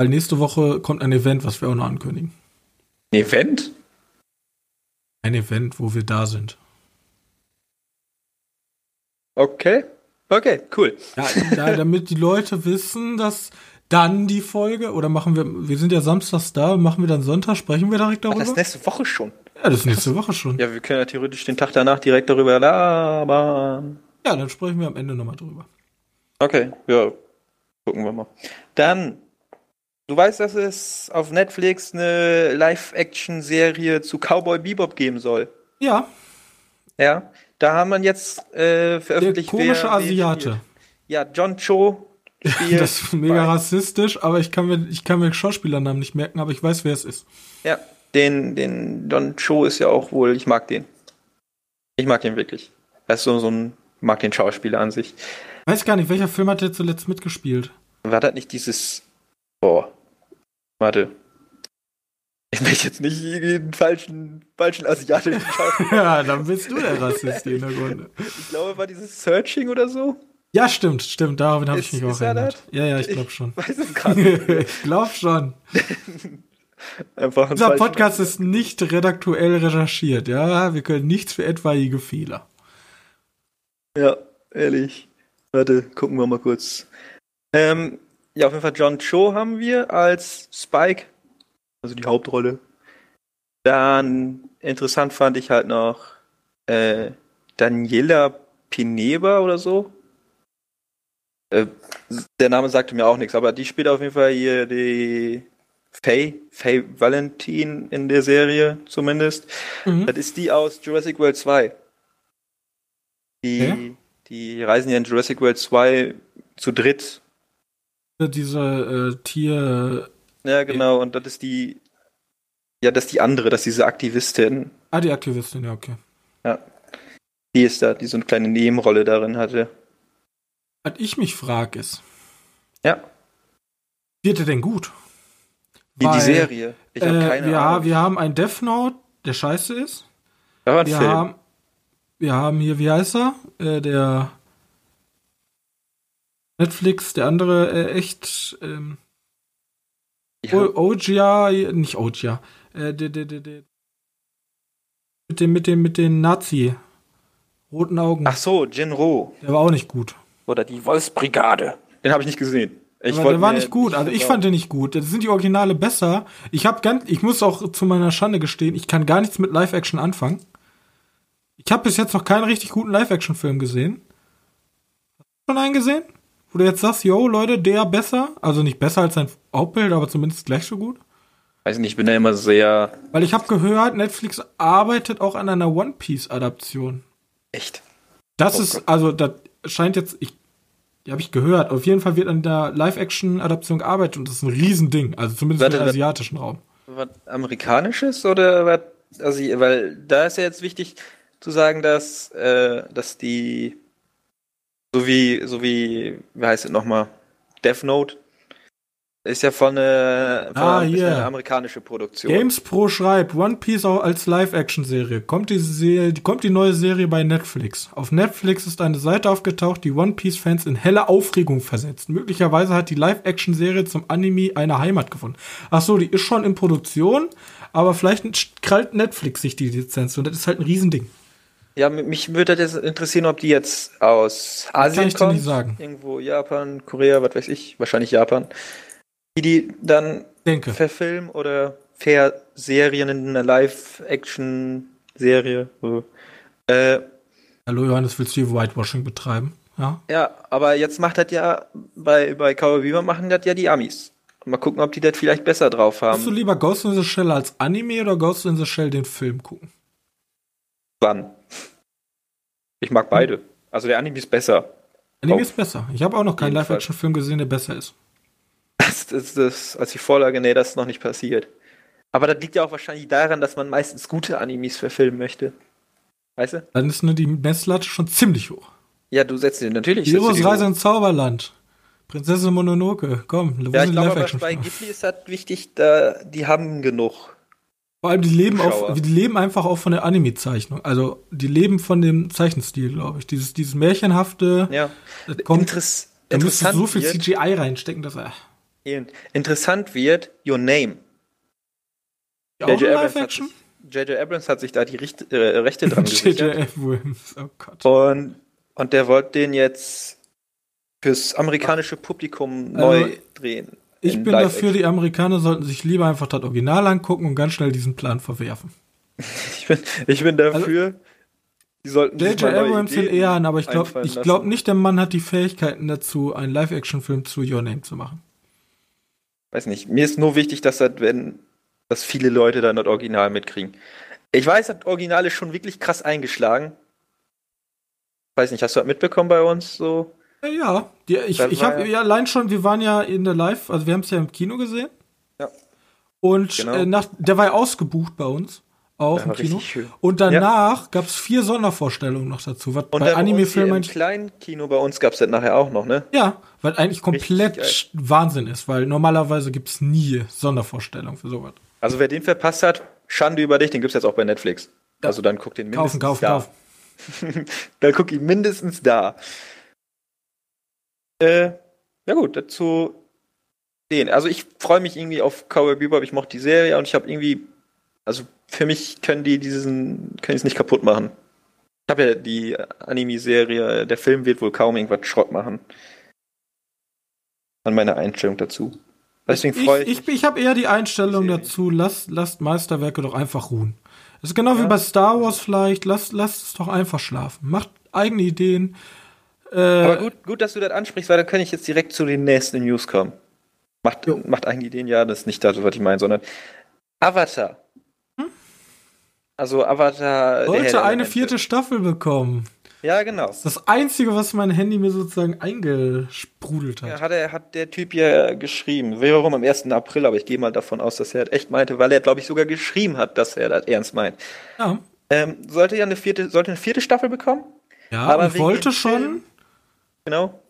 Weil nächste Woche kommt ein Event, was wir auch noch ankündigen. Ein Event? Ein Event, wo wir da sind. Okay. Okay, cool. Ja, damit die Leute wissen, dass dann die Folge, oder machen wir, wir sind ja samstags da, machen wir dann Sonntag, sprechen wir direkt darüber? Ach, das ist nächste Woche schon. Ja, das ist nächste Woche schon. Ja, wir können ja theoretisch den Tag danach direkt darüber labern. Ja, dann sprechen wir am Ende nochmal drüber. Okay, ja. Gucken wir mal. Dann, du weißt, dass es auf Netflix eine Live-Action-Serie zu Cowboy Bebop geben soll. Ja. Ja, da haben man jetzt äh, veröffentlicht. Der komische wer, Asiate. Ja, John Cho spielt. das ist mega rassistisch, aber ich kann mir, ich kann mir Schauspielernamen nicht merken, aber ich weiß, wer es ist. Ja, den, den John Cho ist ja auch wohl, ich mag den. Ich mag den wirklich. Er ist so, so ein, mag den Schauspieler an sich. Weiß gar nicht, welcher Film hat er zuletzt mitgespielt? War das nicht dieses, boah, warte, ich möchte jetzt nicht den falschen, falschen asiatischen ja, dann bist du der Rassist in der Runde. Ich glaube, war dieses Searching oder so? Ja, stimmt, stimmt. Daran habe ich mich auch erinnert. Ja, ja, ich glaube schon. Ich weiß es gar nicht. ich glaube schon. Einfach Dieser Podcast Mann. ist nicht redaktuell recherchiert, ja. Wir können nichts für etwaige Fehler. Ja, ehrlich. Warte, gucken wir mal kurz. Ähm, ja, auf jeden Fall John Cho haben wir als Spike also die Hauptrolle. Dann interessant fand ich halt noch äh, Daniela Pineba oder so. Äh, der Name sagte mir auch nichts, aber die spielt auf jeden Fall hier die Faye, Faye Valentin in der Serie zumindest. Mhm. Das ist die aus Jurassic World 2. Die, ja? die reisen ja in Jurassic World 2 zu dritt. Diese äh, Tier ja, genau, und das ist die. Ja, das ist die andere, das ist diese Aktivistin. Ah, die Aktivistin, ja, okay. Ja. Die ist da, die so eine kleine Nebenrolle darin hatte. Was ich mich frage ist. Ja. Wird er denn gut? Wie Weil, die Serie. Ich habe äh, keine wir, Ahnung. Wir haben ein Death Note, der scheiße ist. Ein wir Film. haben, wir haben hier, wie heißt er? Äh, der Netflix, der andere, äh, echt. Ähm, ja. Oja, nicht Oja. Äh, de, de, de. Mit dem, mit dem, mit den Nazi. Roten Augen. Ach so, Jinro. Der war auch nicht gut. Oder die Wolfsbrigade. Den habe ich nicht gesehen. Ich Aber der war nicht gut. Also ich fand den nicht gut. Das sind die Originale besser. Ich habe ganz, ich muss auch zu meiner Schande gestehen, ich kann gar nichts mit Live-Action anfangen. Ich habe bis jetzt noch keinen richtig guten Live-Action-Film gesehen. Hast du schon einen gesehen? Wo du jetzt sagst, yo, Leute, der besser? Also nicht besser als sein Hauptbild, aber zumindest gleich so gut? Weiß nicht, ich bin da immer sehr. Weil ich habe gehört, Netflix arbeitet auch an einer One Piece-Adaption. Echt? Das oh ist, also, das scheint jetzt, ich, die habe ich gehört. Auf jeden Fall wird an der Live-Action-Adaption gearbeitet und das ist ein Riesending. Also zumindest Warte, im asiatischen Raum. Was amerikanisches oder was? Also, weil da ist ja jetzt wichtig zu sagen, dass, äh, dass die so wie, so wie, wie heißt es nochmal? Death Note, ist ja von, äh, von ah, eine, eine amerikanische Produktion. Games Pro schreibt, One Piece auch als Live-Action-Serie. Kommt die, Serie, kommt die neue Serie bei Netflix. Auf Netflix ist eine Seite aufgetaucht, die One Piece-Fans in helle Aufregung versetzt. Möglicherweise hat die Live-Action-Serie zum Anime eine Heimat gefunden. Ach so, die ist schon in Produktion, aber vielleicht krallt Netflix sich die Lizenz und das ist halt ein Riesending. Ja, mich würde das interessieren, ob die jetzt aus Asien Kann ich. Dir nicht sagen. Irgendwo Japan, Korea, was weiß ich, wahrscheinlich Japan die die dann Denke. verfilmen oder Serien in einer Live-Action-Serie. Äh, Hallo Johannes, willst du hier Whitewashing betreiben? Ja. Ja, aber jetzt macht das ja, bei, bei Cowboy Bebop machen das ja die Amis. Mal gucken, ob die das vielleicht besser drauf haben. Willst du lieber Ghost in the Shell als Anime oder Ghost in the Shell den Film gucken? Wann? Ich mag beide. Also der Anime ist besser. Anime Auf ist besser. Ich habe auch noch keinen Live-Action-Film gesehen, der besser ist das, das, als die Vorlage, nee, das ist noch nicht passiert. Aber das liegt ja auch wahrscheinlich daran, dass man meistens gute Animes verfilmen möchte. Weißt du? Dann ist nur die Messlatte schon ziemlich hoch. Ja, du setzt dir natürlich. Heroes Reise ins Zauberland. Prinzessin Mononoke, komm, ja, ich glaube, bei Ghibli ist das wichtig, da, die haben genug. Vor allem, die leben, auf, die leben einfach auch von der Anime-Zeichnung. Also, die leben von dem Zeichenstil, glaube ich. Dieses, dieses märchenhafte. Ja. Kommt, Interess da müsste so viel CGI reinstecken, dass er. Interessant wird Your Name. J.J. Abrams, Abrams, hat sich da die Richt, äh, Rechte dran gesichert. J.J. Abrams, oh Gott. Und, und der wollte den jetzt fürs amerikanische Publikum also, neu drehen. Ich bin dafür, die Amerikaner sollten sich lieber einfach das Original angucken und ganz schnell diesen Plan verwerfen. ich, bin, ich bin dafür, also, die sollten J.J. Abrams eher an, aber ich glaube ich glaub nicht, der Mann hat die Fähigkeiten dazu, einen Live-Action-Film zu Your Name zu machen weiß nicht, mir ist nur wichtig, dass das, wenn, dass viele Leute dann das Original mitkriegen. Ich weiß, das Original ist schon wirklich krass eingeschlagen. Weiß nicht, hast du das mitbekommen bei uns so? Ja, die, ich, ich habe ja allein schon, wir waren ja in der Live, also wir haben es ja im Kino gesehen. Ja. Und genau. äh, nach, der war ja ausgebucht bei uns auch im Kino. Und danach ja. gab es vier Sondervorstellungen noch dazu. Was und bei Anime-Filmen im kleinen Kino bei uns gab es das nachher auch noch, ne? Ja, weil eigentlich komplett Wahnsinn ist, weil normalerweise gibt es nie Sondervorstellungen für sowas. Also wer den verpasst hat, Schande über dich, den gibt es jetzt auch bei Netflix. Ja. Also dann guck den mindestens kaufen, kaufen, da. Kaufen. dann guck ihn mindestens da. Äh, ja gut, dazu den. Also ich freue mich irgendwie auf Cowboy Bebop. Ich mochte die Serie und ich habe irgendwie also für mich können die diesen, können es nicht kaputt machen. Ich habe ja die Anime-Serie, der Film wird wohl kaum irgendwas Schrott machen. An meiner Einstellung dazu. Deswegen freue ich, ich Ich, ich habe eher die Einstellung dazu, lasst, lasst Meisterwerke doch einfach ruhen. Das ist genau ja. wie bei Star Wars vielleicht, lasst, lasst es doch einfach schlafen. Macht eigene Ideen. Äh, Aber gut, gut, dass du das ansprichst, weil dann kann ich jetzt direkt zu den nächsten News kommen. Macht, macht eigene Ideen, ja, das ist nicht das, was ich meine, sondern Avatar also Avatar. Sollte eine vierte Staffel bekommen. Ja, genau. Das das Einzige, was mein Handy mir sozusagen eingesprudelt hat. Ja, hat, er, hat der Typ ja geschrieben. Warum am 1. April, aber ich gehe mal davon aus, dass er das echt meinte, weil er, glaube ich, sogar geschrieben hat, dass er das ernst meint. Ja. Ähm, sollte ja eine vierte, sollte eine vierte Staffel bekommen. Ja, aber wollte schon. Film, genau.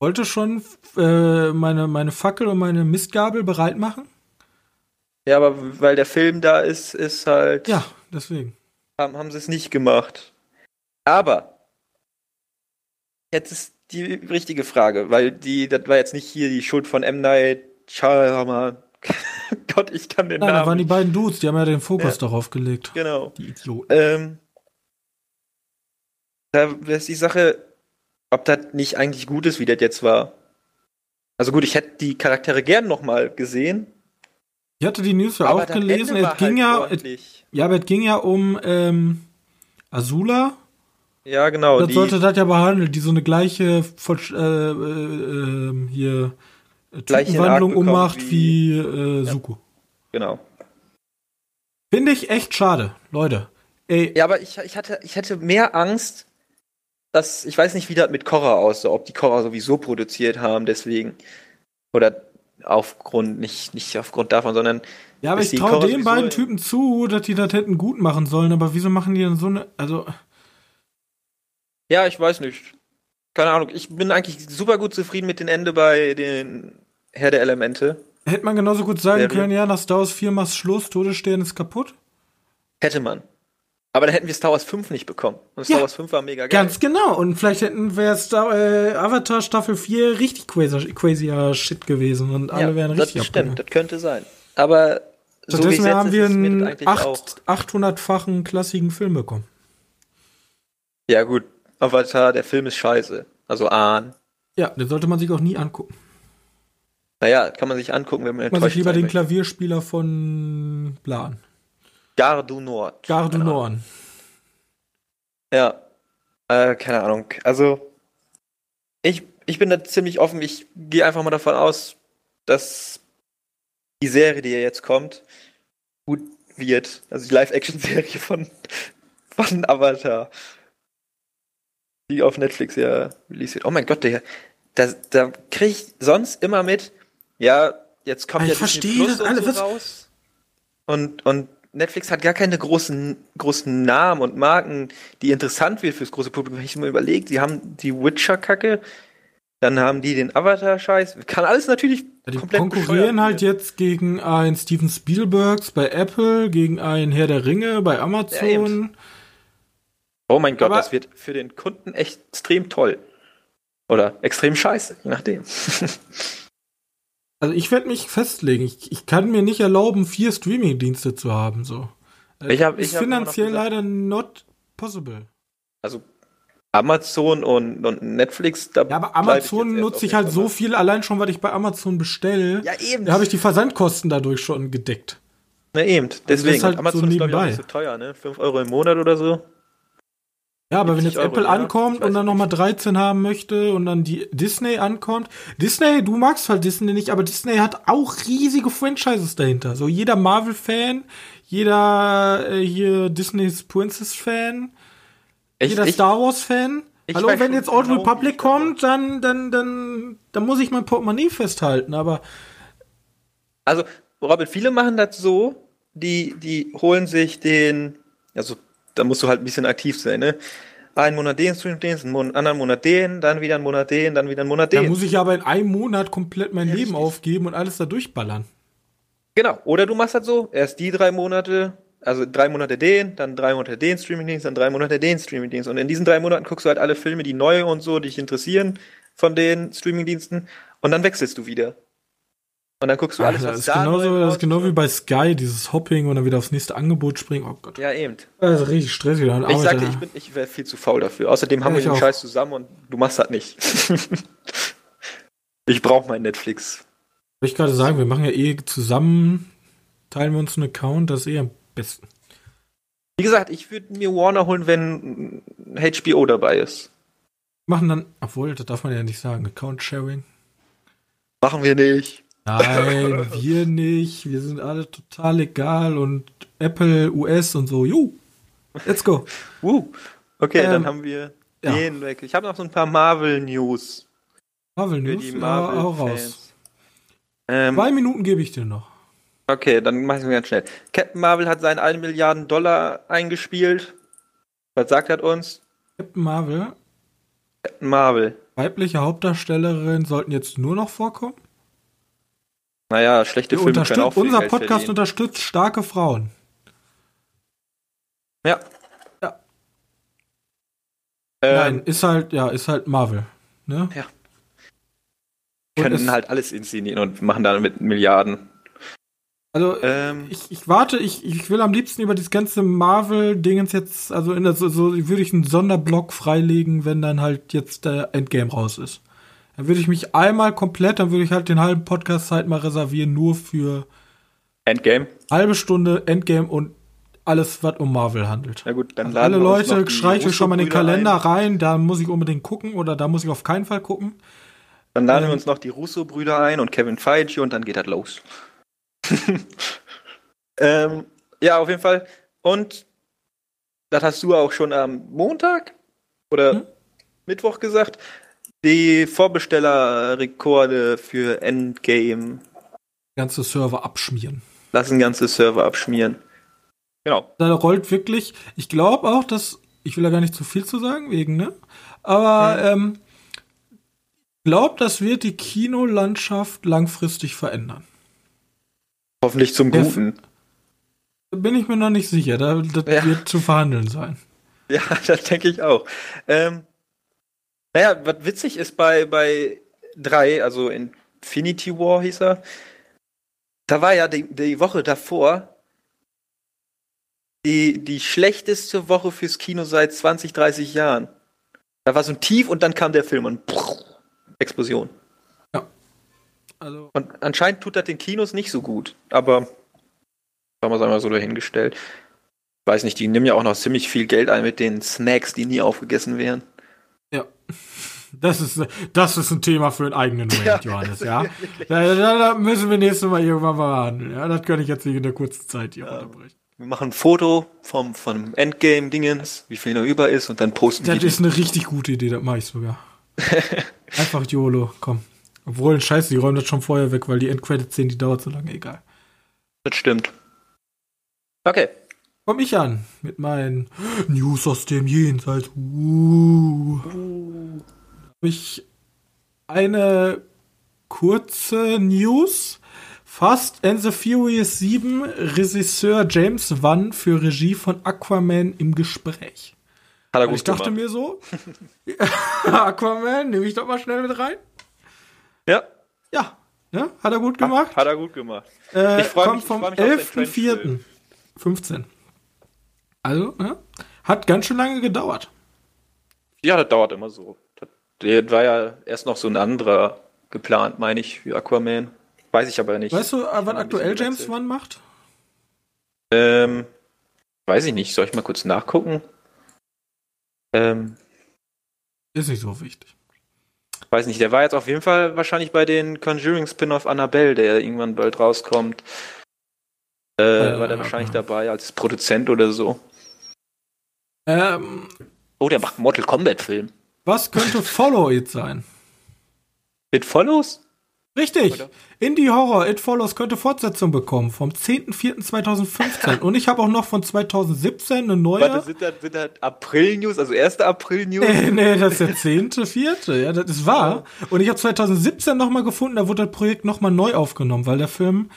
Wollte schon äh, meine, meine Fackel und meine Mistgabel bereit machen. Ja, aber weil der Film da ist, ist halt. Ja, deswegen. Haben, haben sie es nicht gemacht. Aber jetzt ist die richtige Frage, weil die, das war jetzt nicht hier die Schuld von M. Night Shyamalan. Gott, ich kann den Nein, Namen. da waren die beiden Dudes, die haben ja den Fokus ja, darauf gelegt. Genau. Die Idioten. Ähm, da ist die Sache, ob das nicht eigentlich gut ist, wie das jetzt war. Also gut, ich hätte die Charaktere gern nochmal gesehen, ich hatte die News ja auch gelesen. Es ging halt ja, es, ja, aber es ging ja um ähm, Azula. Ja, genau. Das sollte das ja behandelt, die so eine gleiche äh, äh, ähm, hier Typenwandlung ummacht wie, wie äh, Suko. Ja, genau. Finde ich echt schade, Leute. Ey. Ja, aber ich, ich, hatte, ich hätte mehr Angst, das, ich weiß nicht, wie das mit Korra aussah, ob die Korra sowieso produziert haben, deswegen. Oder aufgrund, nicht, nicht aufgrund davon, sondern. Ja, aber ich traue den beiden Typen zu, dass die das hätten gut machen sollen, aber wieso machen die denn so eine, also. Ja, ich weiß nicht. Keine Ahnung, ich bin eigentlich super gut zufrieden mit dem Ende bei den Herr der Elemente. Hätte man genauso gut sagen Serie. können, ja, nach Star Wars 4 machst Schluss, Todesstern ist kaputt? Hätte man. Aber dann hätten wir Star Wars 5 nicht bekommen. Und Star ja, Wars 5 war mega geil. Ganz genau. Und vielleicht hätten wir Star äh, Avatar Staffel 4 richtig crazy, crazier Shit gewesen und alle ja, wären richtig Das stimmt, das könnte sein. Aber Stattdessen so haben wir einen 800-fachen klassischen Film bekommen. Ja, gut. Avatar, der Film ist scheiße. Also Ahn. Ja, den sollte man sich auch nie angucken. Naja, kann man sich angucken, wenn man enttäuscht Man sich lieber den Klavierspieler von Plan. Gare du Nord. Gare du Nord. Ja. Äh, keine Ahnung. Also, ich, ich bin da ziemlich offen. Ich gehe einfach mal davon aus, dass die Serie, die jetzt kommt, gut wird. Also die Live-Action-Serie von, von Avatar. Die auf Netflix ja released wird. Oh mein Gott, der, da, da kriege ich sonst immer mit, ja, jetzt kommt ich ja Disney Plus und so raus. Und, und Netflix hat gar keine großen, großen Namen und Marken, die interessant wird fürs große Publikum. Wenn ich mir überlegt, sie haben die Witcher-Kacke, dann haben die den Avatar-Scheiß. Kann alles natürlich ja, die komplett konkurrieren halt jetzt gegen ein Steven Spielbergs bei Apple, gegen ein Herr der Ringe bei Amazon. Ja, oh mein Gott, Aber das wird für den Kunden echt extrem toll. Oder extrem scheiße, je nachdem. Also ich werde mich festlegen. Ich, ich kann mir nicht erlauben, vier Streaming-Dienste zu haben. So. Ich hab, ist hab finanziell leider not possible. Also Amazon und, und Netflix, da Ja, aber Amazon nutze ich halt so viel, allein schon, weil ich bei Amazon bestelle. Ja, eben. Da habe ich die Versandkosten dadurch schon gedeckt. Na eben, deswegen. Also ist halt Amazon so ist, glaube ich, auch nicht so teuer, ne? 5 Euro im Monat oder so. Ja, aber wenn jetzt Euro, Apple ankommt und dann nochmal 13 haben möchte und dann die Disney ankommt. Disney, du magst halt Disney nicht, aber Disney hat auch riesige Franchises dahinter. So jeder Marvel-Fan, jeder äh, hier Disney's Princess-Fan, jeder ich, Star Wars-Fan. Hallo, wenn jetzt Old genau, Republic kommt, dann, dann, dann, dann muss ich mein Portemonnaie festhalten, aber. Also, Robin, viele machen das so, die, die holen sich den, also da musst du halt ein bisschen aktiv sein, ne? Einen Monat den Streamingdienst, einen Monat, anderen Monat den, dann wieder einen Monat den, dann wieder einen Monat den. Da muss ich aber in einem Monat komplett mein ja, Leben richtig. aufgeben und alles da durchballern. Genau. Oder du machst halt so, erst die drei Monate, also drei Monate den, dann drei Monate den Streamingdienst, dann drei Monate den Streamingdienst. Und in diesen drei Monaten guckst du halt alle Filme, die neu und so dich interessieren von den Streamingdiensten. Und dann wechselst du wieder. Und dann guckst du alles, Ach, was da genauso, Das ist genau wie bei Sky, dieses Hopping und dann wieder aufs nächste Angebot springen. Oh Gott. Ja, eben. Das ist richtig stressig. Dann ich sagte, ich, ich wäre viel zu faul dafür. Außerdem haben ja, wir den auch. Scheiß zusammen und du machst das nicht. ich brauche mein Netflix. Soll ich gerade sagen, wir machen ja eh zusammen, teilen wir uns einen Account, das ist eh am besten. Wie gesagt, ich würde mir Warner holen, wenn HBO dabei ist. Machen dann, obwohl, das darf man ja nicht sagen, Account-Sharing. Machen wir nicht. Nein, wir nicht. Wir sind alle total egal und Apple, US und so. Juhu. Let's go. Uh. Okay, ähm, dann haben wir ja. den weg. Ich habe noch so ein paar Marvel-News. Marvel-News? Marvel ja, auch raus. Ähm, Zwei Minuten gebe ich dir noch. Okay, dann mach ich es ganz schnell. Captain Marvel hat seinen 1 Milliarden Dollar eingespielt. Was sagt er uns? Captain Marvel? Captain Marvel. Weibliche Hauptdarstellerinnen sollten jetzt nur noch vorkommen? Naja, schlechte Wir Filme können auch Unser Podcast verdienen. unterstützt starke Frauen. Ja. Ja. Ähm, Nein, ist halt, ja, ist halt Marvel. Ne? Ja. Können halt alles inszenieren und machen damit Milliarden. Also ähm, ich, ich warte, ich, ich will am liebsten über das ganze Marvel-Dingens jetzt, also in der, so, so würde ich einen Sonderblock freilegen, wenn dann halt jetzt der Endgame raus ist. Dann würde ich mich einmal komplett, dann würde ich halt den halben Podcast-Zeit mal reservieren, nur für Endgame. Halbe Stunde Endgame und alles, was um Marvel handelt. Na gut, dann also alle Leute streiche schon mal in den Kalender ein. rein, da muss ich unbedingt gucken oder da muss ich auf keinen Fall gucken. Dann laden ähm, wir uns noch die Russo-Brüder ein und Kevin Feige und dann geht das los. ähm, ja, auf jeden Fall. Und das hast du auch schon am Montag? Oder? Hm? Mittwoch gesagt, die Vorbestellerrekorde für Endgame ganze Server abschmieren. Lassen ganze Server abschmieren. Genau. Da rollt wirklich, ich glaube auch, dass, ich will da gar nicht zu viel zu sagen, wegen, ne? Aber mhm. ähm, glaube, das wird die Kinolandschaft langfristig verändern. Hoffentlich zum Guten. Da bin ich mir noch nicht sicher. Da, das ja. wird zu verhandeln sein. Ja, das denke ich auch. Ähm, naja, was witzig ist bei, bei 3, also Infinity War hieß er, da war ja die, die Woche davor die, die schlechteste Woche fürs Kino seit 20, 30 Jahren. Da war so ein Tief und dann kam der Film und pff, Explosion. Ja. Also. Und anscheinend tut das den Kinos nicht so gut, aber haben wir es einmal so dahingestellt. Weiß nicht, die nehmen ja auch noch ziemlich viel Geld ein mit den Snacks, die nie aufgegessen werden. Das ist, das ist ein Thema für einen eigenen Moment, ja, Johannes, ja. Da, da, da, müssen wir nächstes Mal irgendwann mal behandeln. Ja, das kann ich jetzt nicht in der kurzen Zeit hier ja. unterbrechen. Wir machen ein Foto vom, vom Endgame-Dingens, wie viel noch über ist, und dann posten wir. Das ist eine richtig gute Idee, das mache ich sogar. Einfach YOLO, komm. Obwohl, scheiße, die räumen das schon vorher weg, weil die Endcredit-Szene, die dauert so lange, egal. Das stimmt. Okay. Komm ich an mit meinen News aus dem Jenseits. Uh. uh. Habe ich eine kurze News Fast and the Furious 7 Regisseur James Wan für Regie von Aquaman im Gespräch. Hat er gut ich dachte gemacht. mir so, Aquaman, nehme ich doch mal schnell mit rein. Ja. Ja, ja hat er gut gemacht. Hat, hat er gut gemacht. Äh, kommt mich, vom 11.04.15. Also, ja, hat ganz schön lange gedauert. Ja, das dauert immer so. Das, das war ja erst noch so ein anderer geplant, meine ich, für Aquaman. Weiß ich aber nicht. Weißt du, äh, wann aktuell James Wan macht? Ähm, weiß ich nicht. Soll ich mal kurz nachgucken? Ähm, ist nicht so wichtig. Weiß nicht, der war jetzt auf jeden Fall wahrscheinlich bei den Conjuring Spin-off Annabelle, der irgendwann bald rauskommt. Äh, äh, war der wahrscheinlich dabei als Produzent oder so. Ähm, oh, der macht Mortal Kombat Film. Was könnte Follow It sein? It Follows? Richtig. Oder? Indie Horror It Follows könnte Fortsetzung bekommen vom 10.04.2015 und ich habe auch noch von 2017 eine neue. Warte, sind das, sind das April-News, also 1. April-News? Nee, nee, das ist der 10.04. ja, das ist wahr. Und ich habe 2017 nochmal gefunden, da wurde das Projekt nochmal neu aufgenommen, weil der Film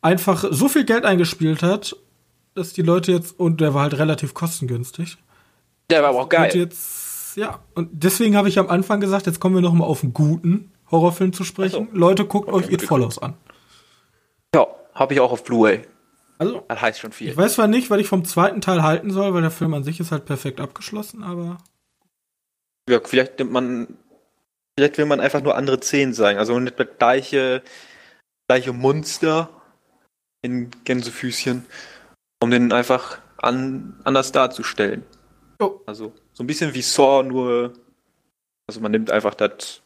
einfach so viel Geld eingespielt hat, dass die Leute jetzt, und der war halt relativ kostengünstig. Der war aber auch geil. Und jetzt, ja, und deswegen habe ich am Anfang gesagt, jetzt kommen wir nochmal auf einen guten Horrorfilm zu sprechen. So. Leute, guckt okay, euch It Follows an. Ja, habe ich auch auf Blu-ray. Also, das heißt schon viel. Ich weiß zwar nicht, weil ich vom zweiten Teil halten soll, weil der Film an sich ist halt perfekt abgeschlossen, aber. Ja, vielleicht nimmt man. Vielleicht will man einfach nur andere Szenen sagen. Also nicht mit gleiche, gleiche Monster in Gänsefüßchen, um den einfach an, anders darzustellen. Oh. Also so ein bisschen wie Saw, nur. Also man nimmt einfach das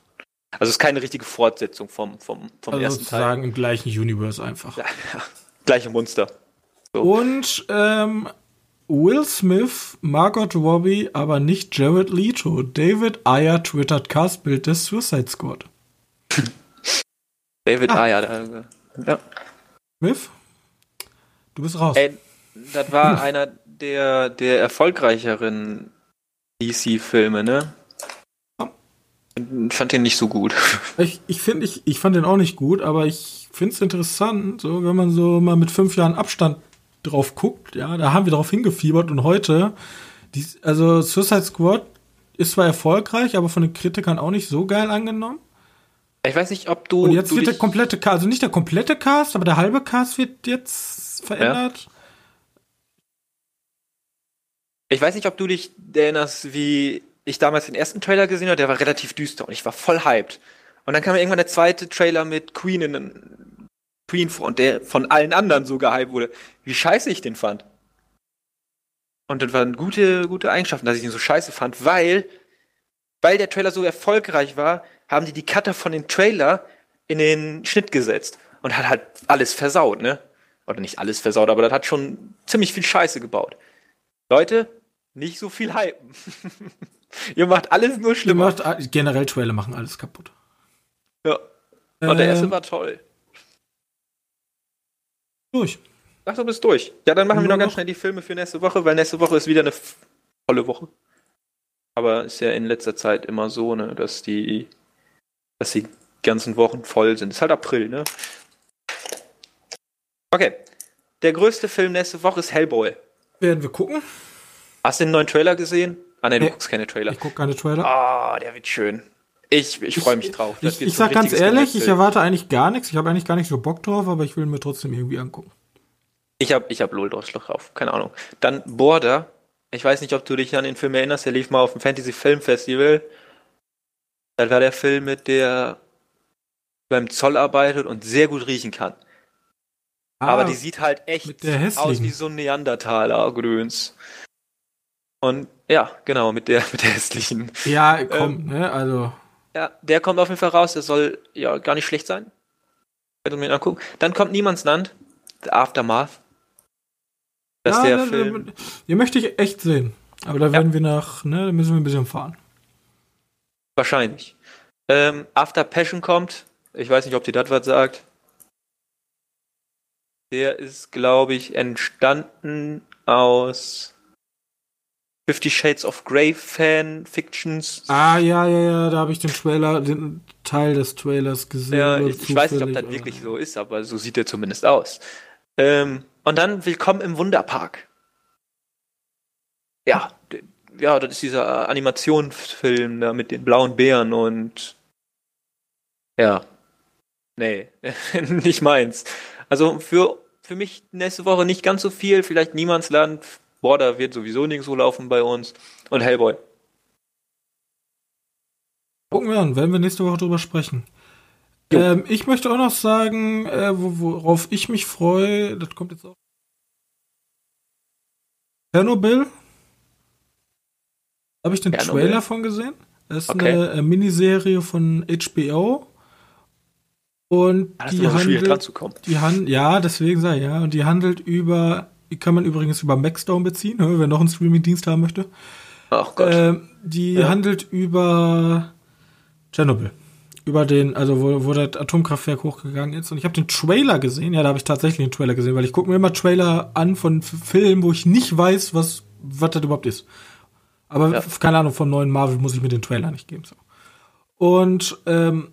also es ist keine richtige Fortsetzung vom, vom, vom also ersten sozusagen Teil. sozusagen im gleichen Universe einfach. Ja, ja. Gleiche Monster. So. Und ähm, Will Smith, Margot Robbie, aber nicht Jared Leto. David Ayer twittert Castbild des Suicide Squad. David ah. Ayer, ja. Smith, du bist raus. Ey, das war einer der, der erfolgreicheren DC-Filme, ne? fand den nicht so gut. Ich, ich finde, ich, ich fand den auch nicht gut, aber ich finde es interessant, so, wenn man so mal mit fünf Jahren Abstand drauf guckt, ja, da haben wir drauf hingefiebert und heute, die, also Suicide Squad ist zwar erfolgreich, aber von den Kritikern auch nicht so geil angenommen. Ich weiß nicht, ob du. Und jetzt wird der komplette Cast, also nicht der komplette Cast, aber der halbe Cast wird jetzt verändert. Ja. Ich weiß nicht, ob du dich erinnerst, wie ich damals den ersten Trailer gesehen habe, der war relativ düster und ich war voll hyped. Und dann kam irgendwann der zweite Trailer mit Queen in Queen und der von allen anderen so gehypt wurde. Wie scheiße ich den fand. Und das waren gute, gute Eigenschaften, dass ich den so scheiße fand, weil, weil der Trailer so erfolgreich war, haben die die Cutter von dem Trailer in den Schnitt gesetzt und hat halt alles versaut, ne? Oder nicht alles versaut, aber das hat schon ziemlich viel Scheiße gebaut. Leute, nicht so viel hypen. Ihr macht alles nur schlimmer. Macht, generell Trailer machen alles kaputt. Ja. Aber der erste ähm, war toll. Durch. Ach, du bist durch. Ja, dann machen wir noch ganz schnell die Filme für nächste Woche, weil nächste Woche ist wieder eine tolle Woche. Aber ist ja in letzter Zeit immer so, ne, dass die, dass die ganzen Wochen voll sind. Ist halt April, ne? Okay. Der größte Film nächste Woche ist Hellboy. Werden wir gucken. Hast du den neuen Trailer gesehen? Ah, ne, du nee, guckst keine Trailer. Ich guck keine Trailer. Ah, oh, der wird schön. Ich, ich freue mich drauf. ich, ich sag ganz ehrlich, ich erwarte eigentlich gar nichts. Ich habe eigentlich gar nicht so Bock drauf, aber ich will mir trotzdem irgendwie angucken. Ich habe ich hab LOL drauf, keine Ahnung. Dann Border. Ich weiß nicht, ob du dich an den Film erinnerst. Der lief mal auf dem Fantasy Film Festival. Das war der Film, mit der beim Zoll arbeitet und sehr gut riechen kann. Ah, aber die sieht halt echt aus wie so ein Neandertaler Grüns. Und ja, genau, mit der, mit der hässlichen. Ja, komm, ähm, ne, also. Ja, der kommt auf jeden Fall raus, der soll ja gar nicht schlecht sein. Mir angucken. Dann kommt Niemandsland, The Aftermath. Das ja, der Film. Den möchte ich echt sehen. Aber da werden wir nach, ne, da müssen wir ein bisschen fahren. Wahrscheinlich. Ähm, After Passion kommt. Ich weiß nicht, ob dir das was sagt. Der ist, glaube ich, entstanden aus Fifty Shades of Grey Fan Fictions. Ah, ja, ja, ja, da habe ich den Trailer, den Teil des Trailers gesehen. Ja, ich, ich weiß nicht, ob das wirklich so ist, aber so sieht er zumindest aus. Ähm, und dann Willkommen im Wunderpark. Ja, ja, das ist dieser Animationsfilm da mit den blauen Bären und ja. Nee, nicht meins. Also für, für mich nächste Woche nicht ganz so viel, vielleicht Niemandsland. Da wird sowieso so laufen bei uns. Und Hellboy. Gucken wir an, werden wir nächste Woche drüber sprechen. Ähm, ich möchte auch noch sagen, äh, worauf ich mich freue, das kommt jetzt auch. Chernobyl. Habe ich den Chernobyl? Trailer von gesehen? Das ist okay. eine, eine Miniserie von HBO. Und das die handelt, die hand, ja, deswegen sei ja, und die handelt über, die kann man übrigens über Maxdown beziehen, wer noch einen Streaming-Dienst haben möchte. Ach Gott. Äh, die ja. handelt über Tschernobyl über den, also wo, wo das Atomkraftwerk hochgegangen ist. Und ich habe den Trailer gesehen. Ja, da habe ich tatsächlich den Trailer gesehen, weil ich gucke mir immer Trailer an von Filmen, wo ich nicht weiß, was, was das überhaupt ist. Aber ja. keine Ahnung, von neuen Marvel muss ich mir den Trailer nicht geben. So. Und ähm,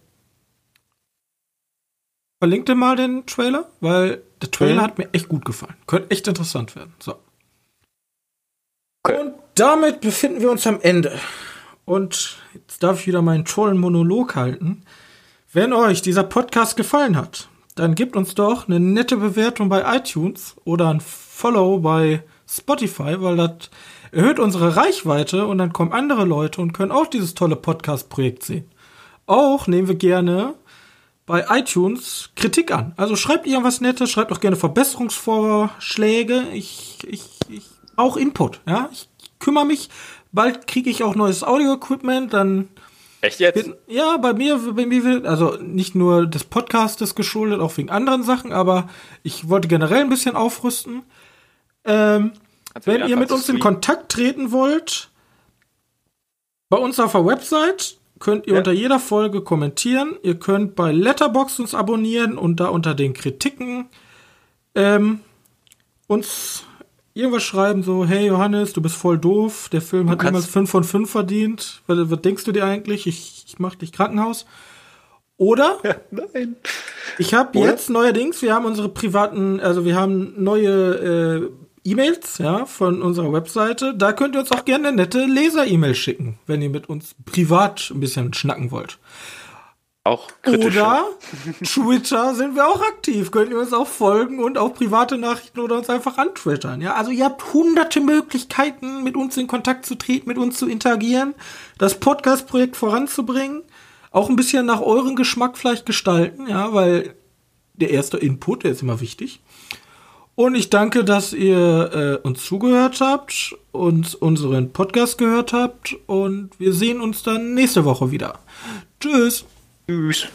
verlinkt dir mal den Trailer, weil der Trailer mhm. hat mir echt gut gefallen. Könnte echt interessant werden. So. Okay. Und damit befinden wir uns am Ende. Und jetzt darf ich wieder meinen tollen Monolog halten. Wenn euch dieser Podcast gefallen hat, dann gebt uns doch eine nette Bewertung bei iTunes oder ein Follow bei Spotify, weil das erhöht unsere Reichweite und dann kommen andere Leute und können auch dieses tolle Podcast-Projekt sehen. Auch nehmen wir gerne bei iTunes Kritik an. Also schreibt irgendwas Nettes, schreibt auch gerne Verbesserungsvorschläge. Ich, ich, ich auch Input, ja. Ich kümmere mich bald kriege ich auch neues Audio-Equipment, dann. Echt jetzt? Bin, ja, bei mir, bei mir, also nicht nur des Podcastes geschuldet, auch wegen anderen Sachen, aber ich wollte generell ein bisschen aufrüsten. Ähm, wenn ihr mit uns in Kontakt treten wollt, bei uns auf der Website könnt ihr ja. unter jeder Folge kommentieren. Ihr könnt bei Letterbox uns abonnieren und da unter den Kritiken ähm, uns irgendwas schreiben, so, hey Johannes, du bist voll doof, der Film du hat niemals 5 von 5 verdient. Was, was, denkst du dir eigentlich? Ich, ich mach dich Krankenhaus. Oder? Ja, nein. Ich habe jetzt neuerdings, wir haben unsere privaten, also wir haben neue äh, E-Mails, ja, von unserer Webseite. Da könnt ihr uns auch gerne eine nette Leser-E-Mail schicken, wenn ihr mit uns privat ein bisschen schnacken wollt. Auch kritisch. Oder Twitter sind wir auch aktiv. Könnt ihr uns auch folgen und auch private Nachrichten oder uns einfach antwittern. Ja, also ihr habt hunderte Möglichkeiten, mit uns in Kontakt zu treten, mit uns zu interagieren, das Podcast-Projekt voranzubringen, auch ein bisschen nach eurem Geschmack vielleicht gestalten, ja, weil der erste Input, der ist immer wichtig. Und ich danke, dass ihr äh, uns zugehört habt und unseren Podcast gehört habt und wir sehen uns dann nächste Woche wieder. Tschüss. Tschüss.